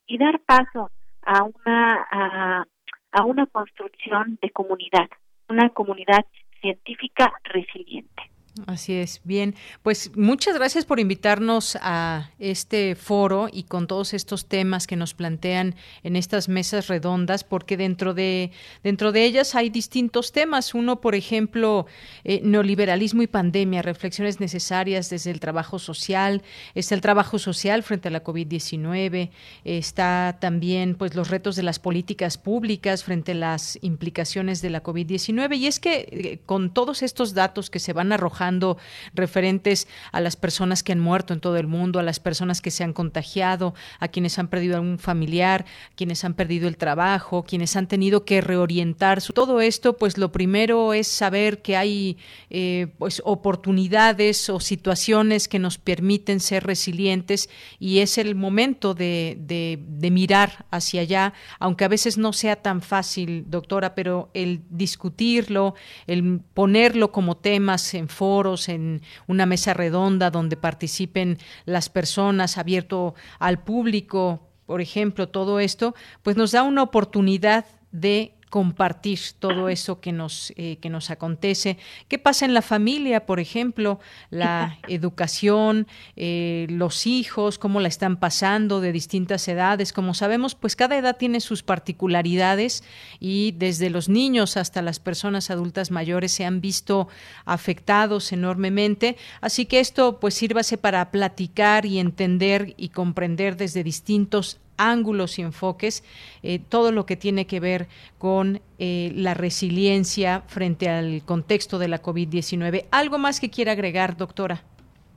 y dar paso a una a, a una construcción de comunidad, una comunidad científica resiliente. Así es, bien. Pues muchas gracias por invitarnos a este foro y con todos estos temas que nos plantean en estas mesas redondas, porque dentro de dentro de ellas hay distintos temas. Uno, por ejemplo, eh, neoliberalismo y pandemia, reflexiones necesarias desde el trabajo social. Está el trabajo social frente a la COVID-19. Está también, pues, los retos de las políticas públicas frente a las implicaciones de la COVID-19. Y es que eh, con todos estos datos que se van arrojando referentes a las personas que han muerto en todo el mundo, a las personas que se han contagiado, a quienes han perdido algún familiar, quienes han perdido el trabajo, quienes han tenido que reorientar. Todo esto, pues lo primero es saber que hay eh, pues oportunidades o situaciones que nos permiten ser resilientes y es el momento de, de mirar hacia allá, aunque a veces no sea tan fácil, doctora, pero el discutirlo, el ponerlo como temas en foro, en una mesa redonda donde participen las personas, abierto al público, por ejemplo, todo esto, pues nos da una oportunidad de compartir todo eso que nos, eh, que nos acontece. ¿Qué pasa en la familia, por ejemplo? La educación, eh, los hijos, cómo la están pasando de distintas edades. Como sabemos, pues cada edad tiene sus particularidades y desde los niños hasta las personas adultas mayores se han visto afectados enormemente. Así que esto pues sírvase para platicar y entender y comprender desde distintos ángulos y enfoques eh, todo lo que tiene que ver con eh, la resiliencia frente al contexto de la COVID-19. ¿Algo más que quiera agregar, doctora?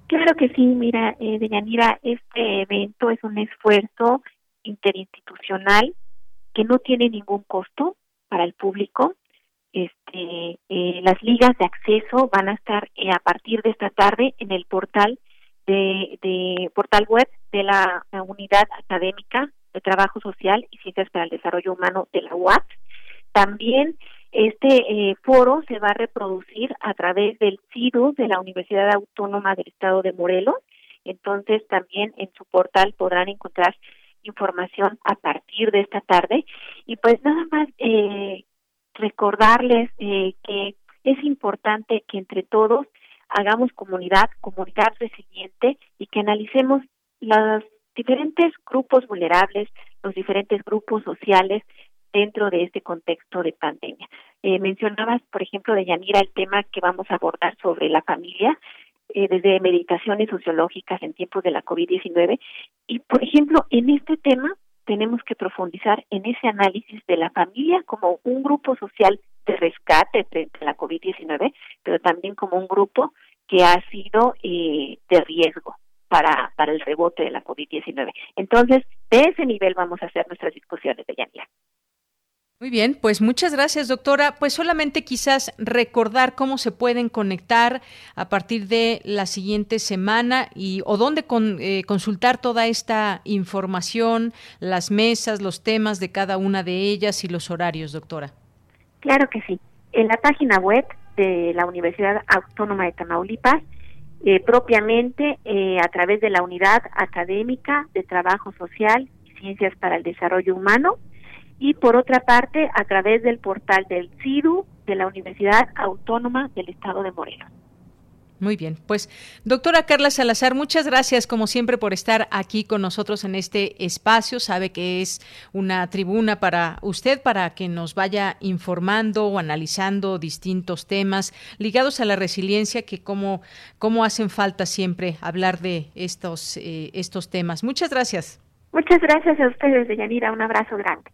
Claro que sí, mira, eh, Deyanira, este evento es un esfuerzo interinstitucional que no tiene ningún costo para el público. Este, eh, las ligas de acceso van a estar a partir de esta tarde en el portal de, portal web de la, Unidad Académica de Trabajo Social y Ciencias para el Desarrollo Humano de la UAT. También este eh, foro se va a reproducir a través del CIDU de la Universidad Autónoma del Estado de Morelos. Entonces también en su portal podrán encontrar información a partir de esta tarde. Y pues nada más eh, recordarles eh, que es importante que entre todos hagamos comunidad, comunidad resiliente y que analicemos los diferentes grupos vulnerables, los diferentes grupos sociales dentro de este contexto de pandemia. Eh, mencionabas, por ejemplo, de Yanira, el tema que vamos a abordar sobre la familia, eh, desde meditaciones sociológicas en tiempos de la COVID-19. Y, por ejemplo, en este tema tenemos que profundizar en ese análisis de la familia como un grupo social de rescate frente a la COVID-19, pero también como un grupo que ha sido eh, de riesgo para, para el rebote de la COVID-19. Entonces, de ese nivel vamos a hacer nuestras discusiones de Yanira. Muy bien, pues muchas gracias, doctora. Pues solamente quizás recordar cómo se pueden conectar a partir de la siguiente semana y o dónde eh, consultar toda esta información, las mesas, los temas de cada una de ellas y los horarios, doctora. Claro que sí. En la página web de la Universidad Autónoma de Tamaulipas, eh, propiamente eh, a través de la Unidad Académica de Trabajo Social y Ciencias para el Desarrollo Humano, y por otra parte a través del portal del CIDU de la Universidad Autónoma del Estado de Morelos. Muy bien, pues doctora Carla Salazar, muchas gracias como siempre por estar aquí con nosotros en este espacio. Sabe que es una tribuna para usted para que nos vaya informando o analizando distintos temas ligados a la resiliencia que como, como hacen falta siempre hablar de estos, eh, estos temas. Muchas gracias. Muchas gracias a ustedes, Deyanira. Un abrazo grande.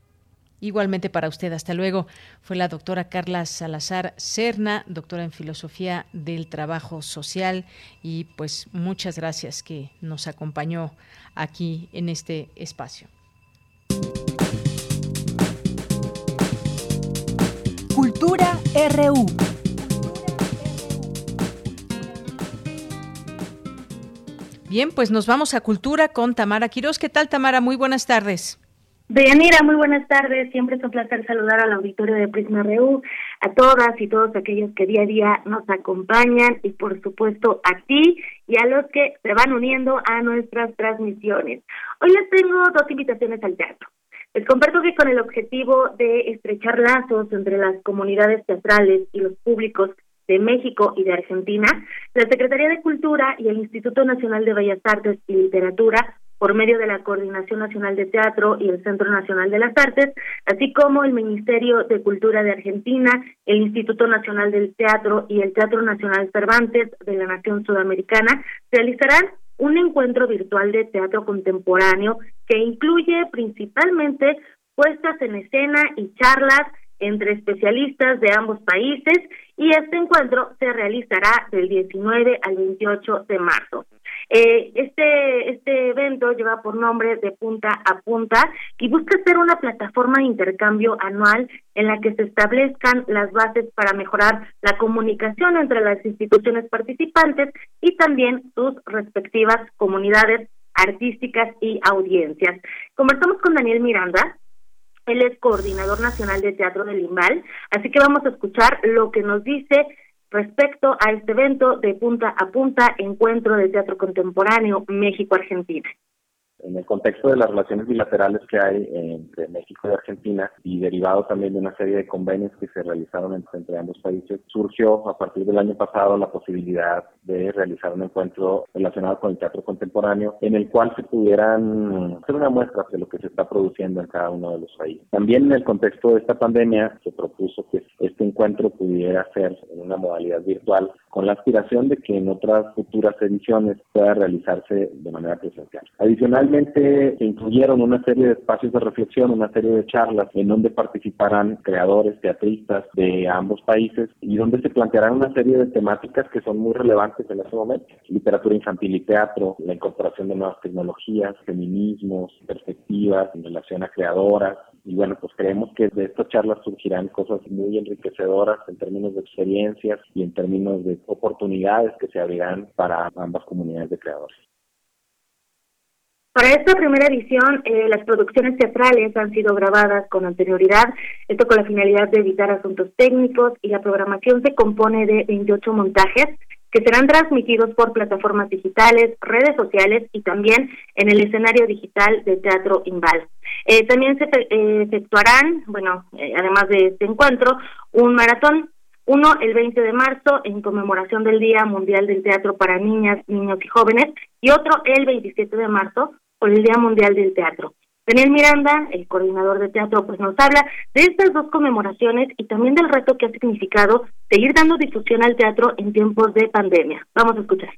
Igualmente para usted, hasta luego. Fue la doctora Carla Salazar Cerna, doctora en Filosofía del Trabajo Social, y pues muchas gracias que nos acompañó aquí en este espacio. Cultura RU. Bien, pues nos vamos a Cultura con Tamara Quiroz. ¿Qué tal, Tamara? Muy buenas tardes. Deyanira, muy buenas tardes. Siempre es un placer saludar al auditorio de Prisma RU, a todas y todos aquellos que día a día nos acompañan y por supuesto a ti y a los que se van uniendo a nuestras transmisiones. Hoy les tengo dos invitaciones al teatro. Les comparto que con el objetivo de estrechar lazos entre las comunidades teatrales y los públicos de México y de Argentina, la Secretaría de Cultura y el Instituto Nacional de Bellas Artes y Literatura por medio de la Coordinación Nacional de Teatro y el Centro Nacional de las Artes, así como el Ministerio de Cultura de Argentina, el Instituto Nacional del Teatro y el Teatro Nacional Cervantes de la Nación Sudamericana, realizarán un encuentro virtual de teatro contemporáneo que incluye principalmente puestas en escena y charlas entre especialistas de ambos países y este encuentro se realizará del 19 al 28 de marzo. Eh, este, este evento lleva por nombre de punta a punta y busca ser una plataforma de intercambio anual en la que se establezcan las bases para mejorar la comunicación entre las instituciones participantes y también sus respectivas comunidades artísticas y audiencias. Conversamos con Daniel Miranda, él es coordinador nacional de teatro del IMBAL, así que vamos a escuchar lo que nos dice respecto a este evento de punta a punta, encuentro de teatro contemporáneo México-Argentina en el contexto de las relaciones bilaterales que hay entre México y Argentina y derivado también de una serie de convenios que se realizaron entre, ambos países, surgió a partir del año pasado la posibilidad de realizar un encuentro relacionado con el teatro contemporáneo en el cual se pudieran hacer una muestra de lo que se está produciendo en cada uno de los países. También en el contexto de esta pandemia se propuso que este encuentro pudiera ser en una modalidad virtual con la aspiración de que en otras futuras ediciones pueda realizarse de manera presencial. Adicional Finalmente se incluyeron una serie de espacios de reflexión, una serie de charlas en donde participarán creadores, teatristas de ambos países y donde se plantearán una serie de temáticas que son muy relevantes en este momento. Literatura infantil y teatro, la incorporación de nuevas tecnologías, feminismos, perspectivas en relación a creadoras, y bueno, pues creemos que de estas charlas surgirán cosas muy enriquecedoras en términos de experiencias y en términos de oportunidades que se abrirán para ambas comunidades de creadores. Para esta primera edición, eh, las producciones teatrales han sido grabadas con anterioridad, esto con la finalidad de evitar asuntos técnicos y la programación se compone de 28 montajes que serán transmitidos por plataformas digitales, redes sociales y también en el escenario digital de Teatro Inval. Eh, también se eh, efectuarán, bueno, además de este encuentro, un maratón uno el 20 de marzo en conmemoración del Día Mundial del Teatro para Niñas, Niños y Jóvenes y otro el 27 de marzo por el Día Mundial del Teatro. Daniel Miranda, el coordinador de teatro, pues nos habla de estas dos conmemoraciones y también del reto que ha significado seguir dando difusión al teatro en tiempos de pandemia. Vamos a escuchar.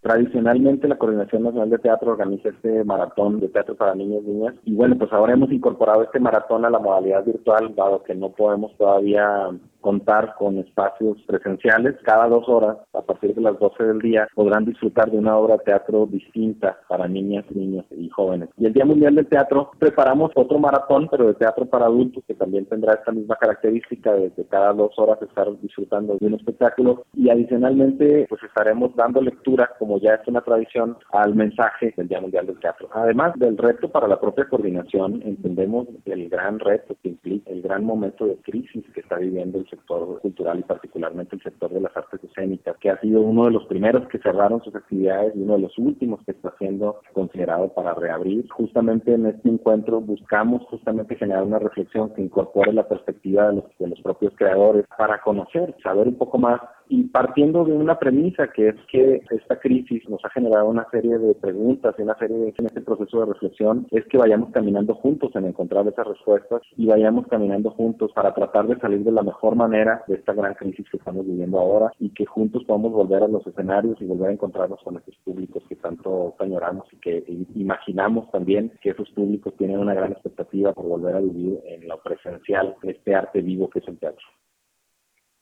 Tradicionalmente la Coordinación Nacional de Teatro organiza este maratón de teatro para niños y niñas y bueno, pues ahora hemos incorporado este maratón a la modalidad virtual, dado que no podemos todavía contar con espacios presenciales. Cada dos horas, a partir de las 12 del día, podrán disfrutar de una obra de teatro distinta para niñas, niños y jóvenes. Y el Día Mundial del Teatro preparamos otro maratón, pero de teatro para adultos, que también tendrá esta misma característica de que cada dos horas estar disfrutando de un espectáculo. Y adicionalmente, pues estaremos dando lectura, como ya es una tradición, al mensaje del Día Mundial del Teatro. Además del reto para la propia coordinación, entendemos el gran reto que implica el gran momento de crisis que está viviendo el sector cultural y particularmente el sector de las artes escénicas, que ha sido uno de los primeros que cerraron sus actividades y uno de los últimos que está siendo considerado para reabrir. Justamente en este encuentro buscamos justamente generar una reflexión que incorpore la perspectiva de los, de los propios creadores para conocer, saber un poco más y partiendo de una premisa que es que esta crisis nos ha generado una serie de preguntas y una serie de en este proceso de reflexión es que vayamos caminando juntos en encontrar esas respuestas y vayamos caminando juntos para tratar de salir de la mejor manera de esta gran crisis que estamos viviendo ahora y que juntos podamos volver a los escenarios y volver a encontrarnos con esos públicos que tanto añoramos y que imaginamos también que esos públicos tienen una gran expectativa por volver a vivir en lo presencial, este arte vivo que es el teatro.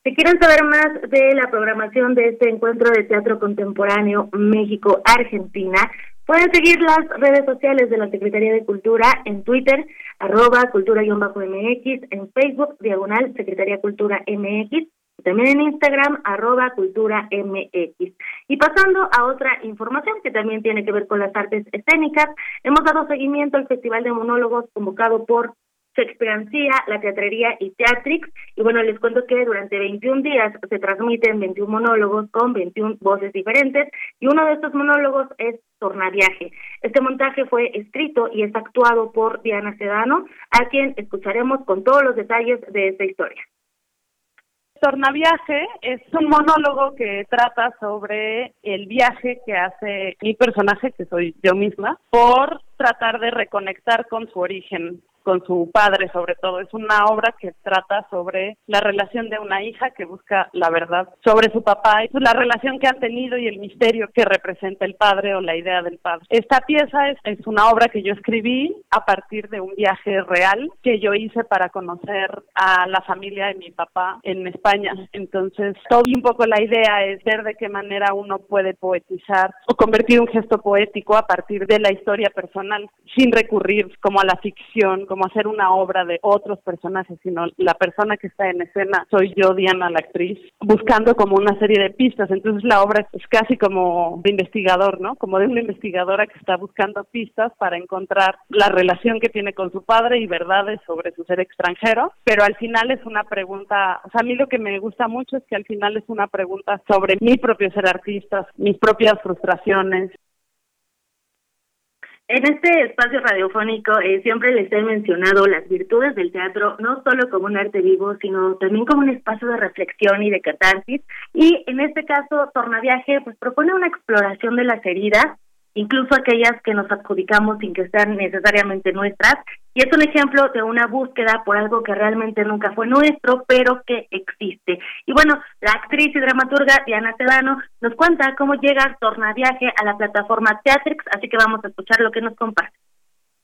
Si quieren saber más de la programación de este encuentro de teatro contemporáneo México-Argentina, pueden seguir las redes sociales de la Secretaría de Cultura en Twitter, arroba cultura-mx, en Facebook, diagonal Secretaría Cultura MX, también en Instagram, arroba cultura MX. Y pasando a otra información que también tiene que ver con las artes escénicas, hemos dado seguimiento al Festival de Monólogos convocado por Shakespeareancía, la Teatrería y Teatrix. Y bueno, les cuento que durante 21 días se transmiten 21 monólogos con 21 voces diferentes y uno de estos monólogos es Tornaviaje. Este montaje fue escrito y es actuado por Diana Sedano, a quien escucharemos con todos los detalles de esta historia. Tornaviaje es un monólogo que trata sobre el viaje que hace mi personaje, que soy yo misma, por tratar de reconectar con su origen, con su padre sobre todo. Es una obra que trata sobre la relación de una hija que busca la verdad sobre su papá y la relación que han tenido y el misterio que representa el padre o la idea del padre. Esta pieza es, es una obra que yo escribí a partir de un viaje real que yo hice para conocer a la familia de mi papá en España. Entonces, todo un poco la idea es ver de qué manera uno puede poetizar o convertir un gesto poético a partir de la historia personal sin recurrir como a la ficción como hacer una obra de otros personajes, sino la persona que está en escena soy yo, Diana, la actriz, buscando como una serie de pistas. Entonces la obra es casi como de investigador, ¿no? Como de una investigadora que está buscando pistas para encontrar la relación que tiene con su padre y verdades sobre su ser extranjero, pero al final es una pregunta, o sea, a mí lo que me gusta mucho es que al final es una pregunta sobre mi propio ser artista, mis propias frustraciones, en este espacio radiofónico eh, siempre les he mencionado las virtudes del teatro, no solo como un arte vivo, sino también como un espacio de reflexión y de catarsis. Y en este caso, Tornaviaje pues propone una exploración de las heridas incluso aquellas que nos adjudicamos sin que sean necesariamente nuestras. Y es un ejemplo de una búsqueda por algo que realmente nunca fue nuestro, pero que existe. Y bueno, la actriz y dramaturga Diana Sedano nos cuenta cómo llega Tornaviaje a la plataforma Teatrix, así que vamos a escuchar lo que nos comparte.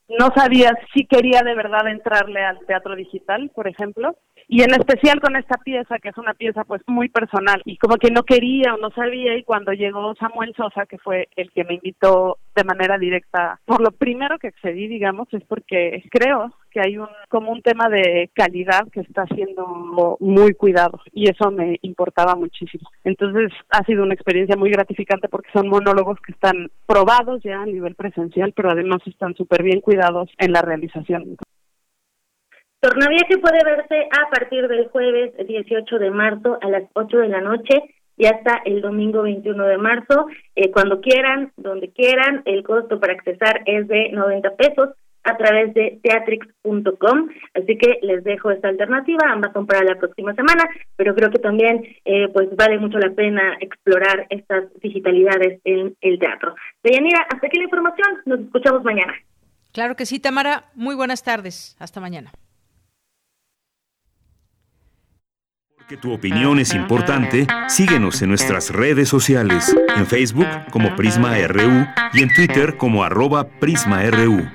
No sabía si quería de verdad entrarle al teatro digital, por ejemplo, y en especial con esta pieza que es una pieza pues muy personal y como que no quería o no sabía y cuando llegó Samuel Sosa que fue el que me invitó de manera directa por lo primero que accedí digamos es porque creo que hay un como un tema de calidad que está siendo muy cuidado y eso me importaba muchísimo. Entonces ha sido una experiencia muy gratificante porque son monólogos que están probados ya a nivel presencial pero además están súper bien cuidados en la realización Tornaviaje puede verse a partir del jueves 18 de marzo a las 8 de la noche y hasta el domingo 21 de marzo, eh, cuando quieran, donde quieran. El costo para accesar es de 90 pesos a través de teatrix.com. Así que les dejo esta alternativa, ambas son para la próxima semana, pero creo que también eh, pues vale mucho la pena explorar estas digitalidades en el teatro. Deyanira, hasta aquí la información, nos escuchamos mañana. Claro que sí, Tamara, muy buenas tardes, hasta mañana. Que tu opinión es importante, síguenos en nuestras redes sociales, en Facebook como Prisma RU y en Twitter como arroba PrismaRU.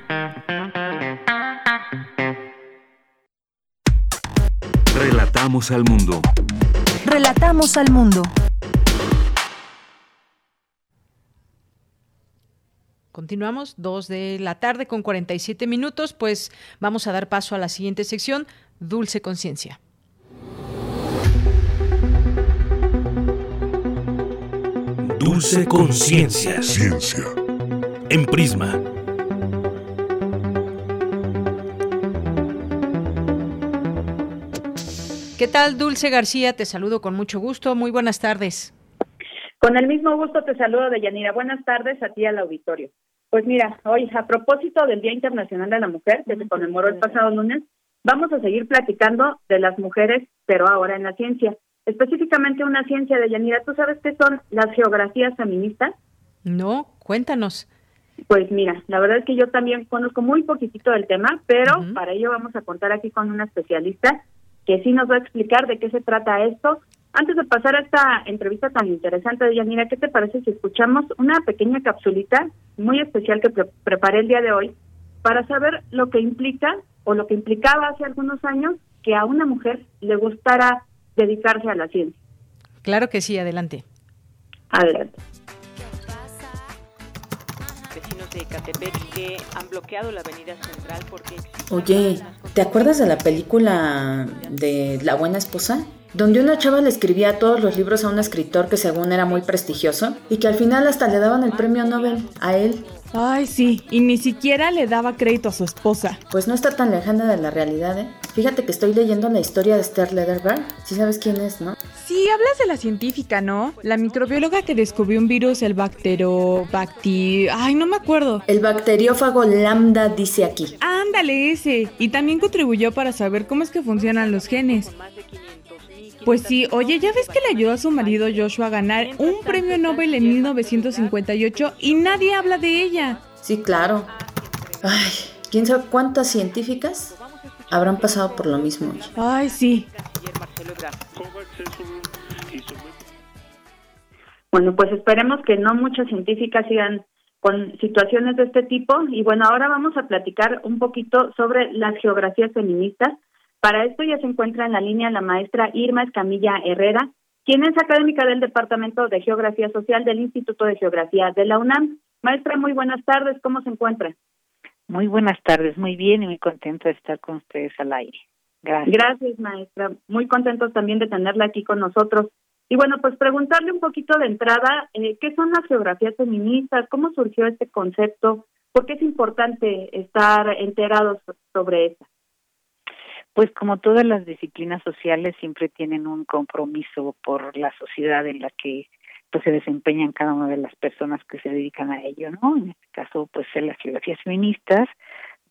Relatamos al mundo. Relatamos al mundo. Continuamos, dos de la tarde con 47 minutos, pues vamos a dar paso a la siguiente sección, Dulce Conciencia. Dulce Conciencia. Ciencia. En Prisma. ¿Qué tal, Dulce García? Te saludo con mucho gusto. Muy buenas tardes. Con el mismo gusto te saludo, Deyanira. Buenas tardes a ti al auditorio. Pues mira, hoy, a propósito del Día Internacional de la Mujer, que se conmemoró el pasado lunes, vamos a seguir platicando de las mujeres, pero ahora en la ciencia. Específicamente una ciencia de Yanira. ¿Tú sabes qué son las geografías feministas? No, cuéntanos. Pues mira, la verdad es que yo también conozco muy poquitito del tema, pero para ello vamos a contar aquí con una especialista que sí nos va a explicar de qué se trata esto. Antes de pasar a esta entrevista tan interesante de Yanira, ¿qué te parece si escuchamos una pequeña capsulita muy especial que preparé el día de hoy para saber lo que implica o lo que implicaba hace algunos años que a una mujer le gustara dedicarse a la ciencia? Claro que sí, adelante. Adelante de que han bloqueado la avenida central porque... Oye, ¿te acuerdas de la película de La buena esposa? Donde una chava le escribía todos los libros a un escritor que según era muy prestigioso y que al final hasta le daban el premio Nobel a él. Ay, sí, y ni siquiera le daba crédito a su esposa. Pues no está tan lejana de la realidad, ¿eh? Fíjate que estoy leyendo la historia de Esther Lederberg. Sí sabes quién es, ¿no? Sí, hablas de la científica, ¿no? La microbióloga que descubrió un virus, el bacterobacti... Ay, no me acuerdo. El bacteriófago lambda dice aquí. Ándale, ese. Y también contribuyó para saber cómo es que funcionan los genes. Pues sí, oye, ya ves que le ayudó a su marido Joshua a ganar un premio Nobel en 1958 y nadie habla de ella. Sí, claro. Ay, ¿quién sabe cuántas científicas habrán pasado por lo mismo? Ay, sí. Bueno, pues esperemos que no muchas científicas sigan con situaciones de este tipo. Y bueno, ahora vamos a platicar un poquito sobre las geografías feministas para esto ya se encuentra en la línea la maestra Irma Escamilla Herrera, quien es académica del Departamento de Geografía Social del Instituto de Geografía de la UNAM. Maestra, muy buenas tardes, ¿cómo se encuentra? Muy buenas tardes, muy bien y muy contenta de estar con ustedes al aire. Gracias. Gracias, maestra. Muy contentos también de tenerla aquí con nosotros. Y bueno, pues preguntarle un poquito de entrada, eh, ¿qué son las geografías feministas? ¿Cómo surgió este concepto? ¿Por qué es importante estar enterados sobre eso? Pues como todas las disciplinas sociales siempre tienen un compromiso por la sociedad en la que pues se desempeñan cada una de las personas que se dedican a ello, ¿no? En este caso, pues en las geografías feministas,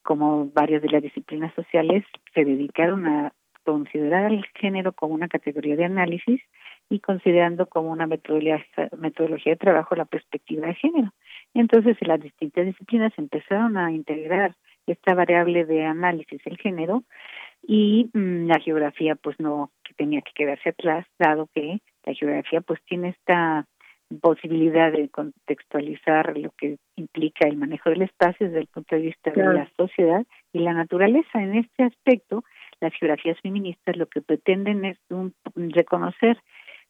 como varias de las disciplinas sociales, se dedicaron a considerar el género como una categoría de análisis y considerando como una metodología, metodología de trabajo la perspectiva de género. Entonces, las distintas disciplinas empezaron a integrar esta variable de análisis del género y mm, la geografía pues no que tenía que quedarse atrás dado que la geografía pues tiene esta posibilidad de contextualizar lo que implica el manejo del espacio desde el punto de vista de la sociedad y la naturaleza. En este aspecto, las geografías feministas lo que pretenden es un, reconocer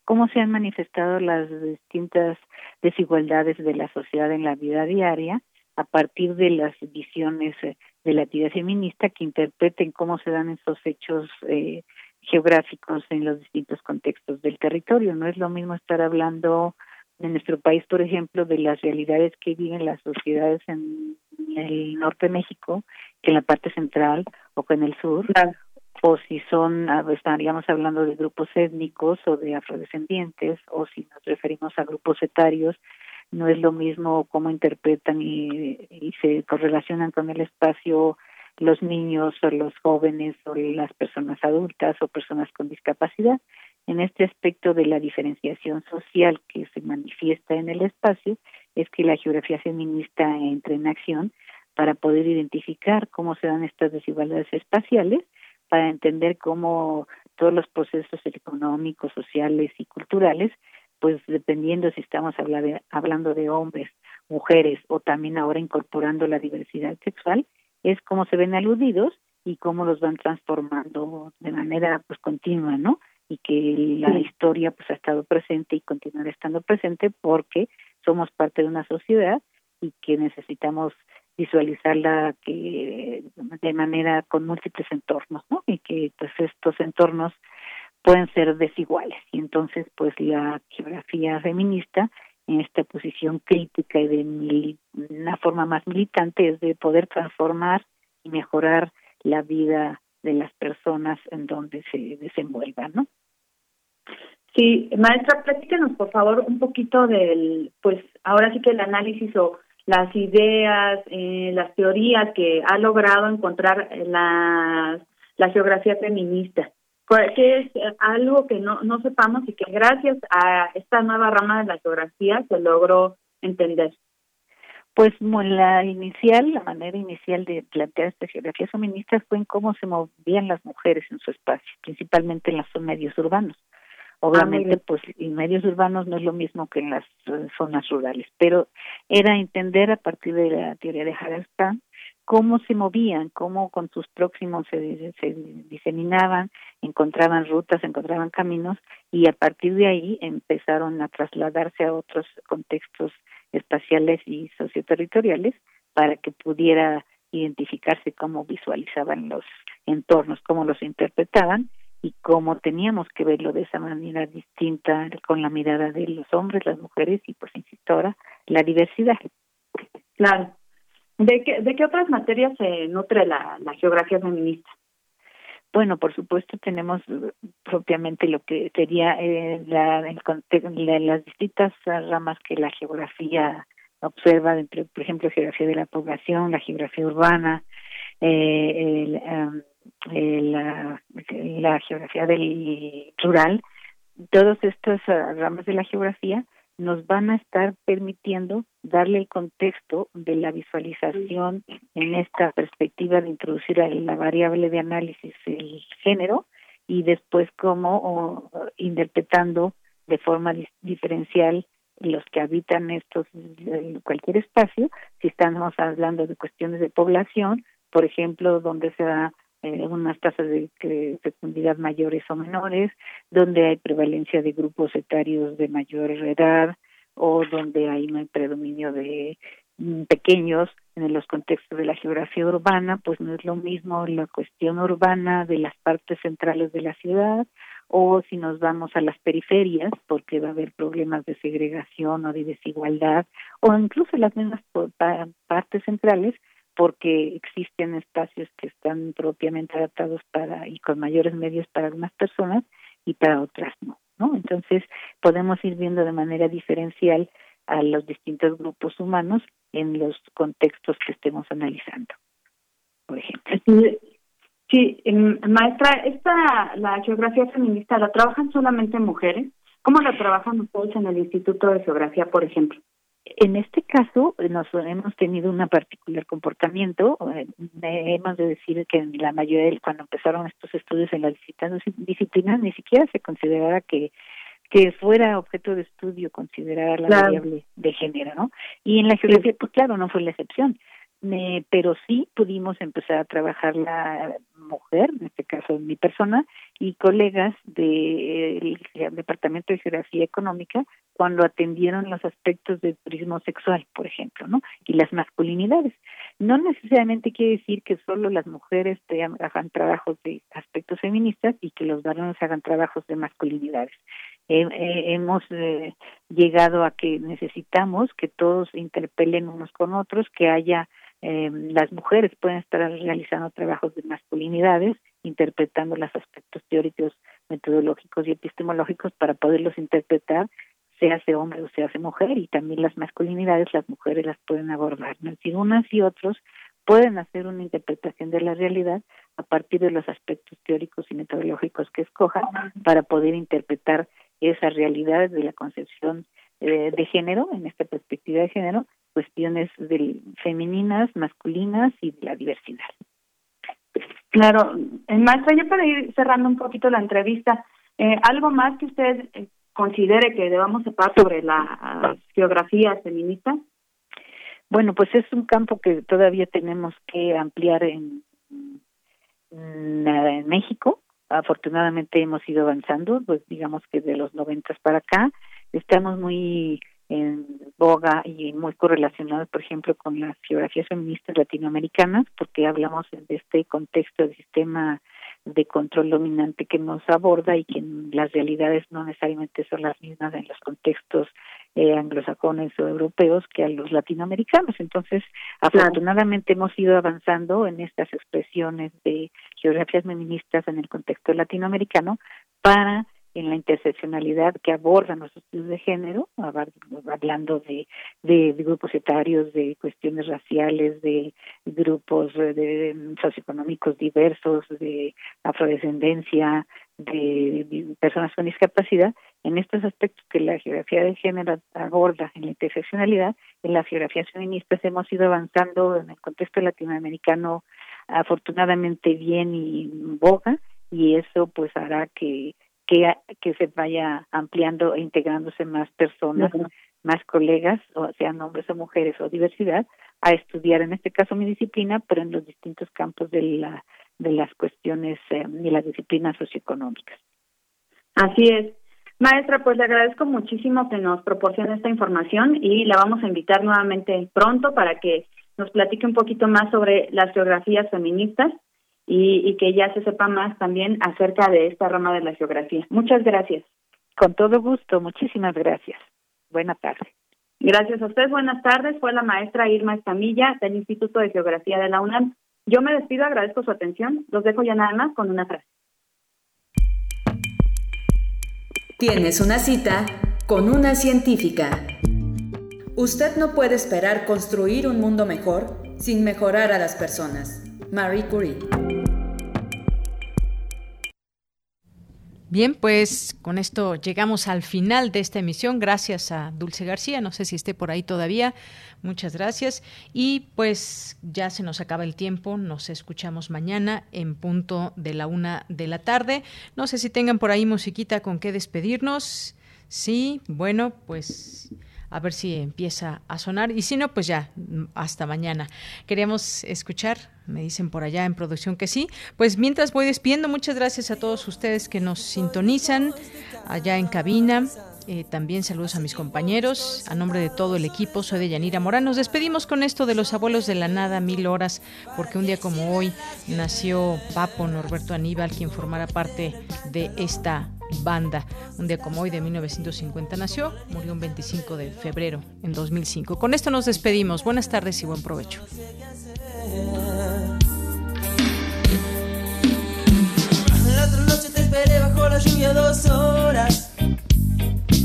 cómo se han manifestado las distintas desigualdades de la sociedad en la vida diaria a partir de las visiones eh, de la actividad feminista que interpreten cómo se dan esos hechos eh, geográficos en los distintos contextos del territorio. No es lo mismo estar hablando en nuestro país, por ejemplo, de las realidades que viven las sociedades en el norte de México que en la parte central o que en el sur, o si son, estaríamos hablando de grupos étnicos o de afrodescendientes, o si nos referimos a grupos etarios no es lo mismo cómo interpretan y, se correlacionan con el espacio los niños o los jóvenes o las personas adultas o personas con discapacidad. En este aspecto de la diferenciación social que se manifiesta en el espacio es que la geografía feminista entra en acción para poder identificar cómo se dan estas desigualdades espaciales, para entender cómo todos los procesos económicos, sociales y culturales pues dependiendo si estamos hablando de hombres, mujeres o también ahora incorporando la diversidad sexual, es cómo se ven aludidos y cómo los van transformando de manera pues continua, ¿no? Y que la historia pues ha estado presente y continuará estando presente porque somos parte de una sociedad y que necesitamos visualizarla que de manera con múltiples entornos, ¿no? Y que pues estos entornos pueden ser desiguales. Y entonces, pues la geografía feminista en esta posición crítica y de una forma más militante es de poder transformar y mejorar la vida de las personas en donde se desenvuelvan, ¿no? Sí, maestra, platícanos por favor un poquito del, pues ahora sí que el análisis o las ideas, eh, las teorías que ha logrado encontrar la, la geografía feminista. Que es algo que no, no sepamos y que gracias a esta nueva rama de la geografía se logró entender. Pues la inicial, la manera inicial de plantear esta geografía feminista fue en cómo se movían las mujeres en su espacio, principalmente en los medios urbanos. Obviamente, pues en medios urbanos no es lo mismo que en las eh, zonas rurales, pero era entender a partir de la teoría de Haraldstam cómo se movían, cómo con sus próximos se, se diseminaban, encontraban rutas, encontraban caminos y a partir de ahí empezaron a trasladarse a otros contextos espaciales y socioterritoriales para que pudiera identificarse cómo visualizaban los entornos, cómo los interpretaban y cómo teníamos que verlo de esa manera distinta con la mirada de los hombres, las mujeres y pues insisto ahora la diversidad. Claro. ¿De qué, de qué otras materias se nutre la, la geografía feminista? Bueno, por supuesto tenemos propiamente lo que sería eh, la, el, las distintas ramas que la geografía observa, entre, por ejemplo, geografía de la población, la geografía urbana, eh, el, em, la, la geografía del rural, todas estas ah, ramas de la geografía nos van a estar permitiendo darle el contexto de la visualización en esta perspectiva de introducir la variable de análisis el género y después como interpretando de forma diferencial los que habitan estos cualquier espacio. Si estamos hablando de cuestiones de población por ejemplo donde se da eh, unas tasas de, fecundidad mayores o menores, donde hay prevalencia de grupos etarios de mayor edad o donde hay un predominio de mm, pequeños. En los contextos de la geografía urbana, pues no es lo mismo la cuestión urbana de las partes centrales de la ciudad o si nos vamos a las periferias, porque va a haber problemas de segregación o de desigualdad, o incluso las mismas partes centrales, porque existen espacios que están propiamente adaptados para y con mayores medios para algunas personas y para otras no, ¿no? Entonces podemos ir viendo de manera diferencial a los distintos grupos humanos en los contextos que estemos analizando, por ejemplo. Sí, em, maestra, esta la geografía feminista la trabajan solamente mujeres. ¿Cómo la trabajan ustedes en el Instituto de Geografía, por ejemplo? En este caso, nos hemos tenido un particular comportamiento. Eh, hemos de decir que en la mayoría de cuando empezaron estos estudios en las distintas disciplinas, ni siquiera se consideraba que que fuera objeto de estudio considerar la variable de género, ¿no? Y en la geografía, pues claro, no fue la excepción pero sí pudimos empezar a trabajar la mujer, en este caso mi persona, y colegas del Departamento de Geografía Económica cuando atendieron los aspectos del turismo sexual, por ejemplo, ¿no? Y las masculinidades. No necesariamente quiere decir que solo las mujeres hagan trabajos de aspectos feministas y que los varones hagan trabajos de masculinidades. hemos eh, llegado a que necesitamos que todos interpelen unos con otros, que haya eh, las mujeres pueden estar realizando trabajos de masculinidades, interpretando los aspectos teóricos, metodológicos y epistemológicos para poderlos interpretar, sea hace hombre o sea hace mujer, y también las masculinidades las mujeres las pueden abordar. ¿no? Si unas y otros pueden hacer una interpretación de la realidad a partir de los aspectos teóricos y metodológicos que escojan para poder interpretar esa realidad de la concepción eh, de género, en esta perspectiva de género, cuestiones del femeninas, masculinas y de la diversidad. Claro, eh, maestra, ya para ir cerrando un poquito la entrevista, eh, ¿algo más que usted eh, considere que debamos separar sobre la geografía feminista? Bueno, pues es un campo que todavía tenemos que ampliar en, en México. Afortunadamente hemos ido avanzando, pues digamos que de los noventas para acá estamos muy en boga y muy correlacionados, por ejemplo, con las geografías feministas latinoamericanas, porque hablamos de este contexto del sistema de control dominante que nos aborda y que las realidades no necesariamente son las mismas en los contextos eh, anglosajones o europeos que a los latinoamericanos. Entonces, afortunadamente hemos ido avanzando en estas expresiones de geografías feministas en el contexto latinoamericano para en la interseccionalidad que abordan los estudios de género, hablando de, de, grupos etarios, de cuestiones raciales, de grupos de, socioeconómicos diversos, de afrodescendencia, de personas con discapacidad en estos aspectos que la geografía de género aborda en la interseccionalidad, en las geografías feministas hemos ido avanzando en el contexto latinoamericano afortunadamente bien y boga y eso pues hará que que, que se vaya ampliando e integrándose más personas, más colegas, o sean hombres o mujeres o diversidad, a estudiar en este caso mi disciplina, pero en los distintos campos de la de las cuestiones eh, y las disciplinas socioeconómicas. Así es. Maestra, pues le agradezco muchísimo que nos proporcione esta información y la vamos a invitar nuevamente pronto para que nos platique un poquito más sobre las geografías feministas y, y que ya se sepa más también acerca de esta rama de la geografía. Muchas gracias. Con todo gusto, muchísimas gracias. Buena tarde. Gracias a usted, buenas tardes. Fue la maestra Irma Estamilla del Instituto de Geografía de la UNAM. Yo me despido, agradezco su atención. Los dejo ya nada más con una frase. Tienes una cita con una científica. Usted no puede esperar construir un mundo mejor sin mejorar a las personas. Marie Curie. Bien, pues con esto llegamos al final de esta emisión. Gracias a Dulce García, no sé si esté por ahí todavía. Muchas gracias. Y pues ya se nos acaba el tiempo. Nos escuchamos mañana en punto de la una de la tarde. No sé si tengan por ahí musiquita con qué despedirnos. Sí, bueno, pues a ver si empieza a sonar y si no, pues ya, hasta mañana. Queríamos escuchar, me dicen por allá en producción que sí. Pues mientras voy despidiendo, muchas gracias a todos ustedes que nos sintonizan allá en cabina. Eh, también saludos a mis compañeros. A nombre de todo el equipo, soy de Yanira Morán. Nos despedimos con esto de los abuelos de la nada, mil horas, porque un día como hoy nació Papo Norberto Aníbal, quien formara parte de esta banda. Un día como hoy de 1950 nació, murió un 25 de febrero en 2005. Con esto nos despedimos. Buenas tardes y buen provecho.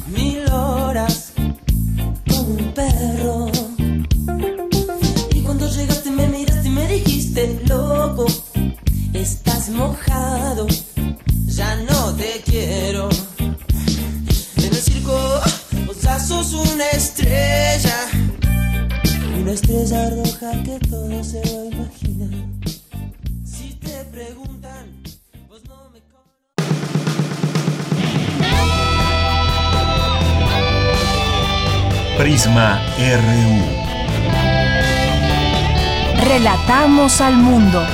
Mil horas, un perro. Y cuando llegaste me miraste y me dijiste, loco, estás mojado ya no sos una estrella, una estrella roja que todo se lo imagina. Si te preguntan, vos no me Prisma RU. Relatamos al mundo.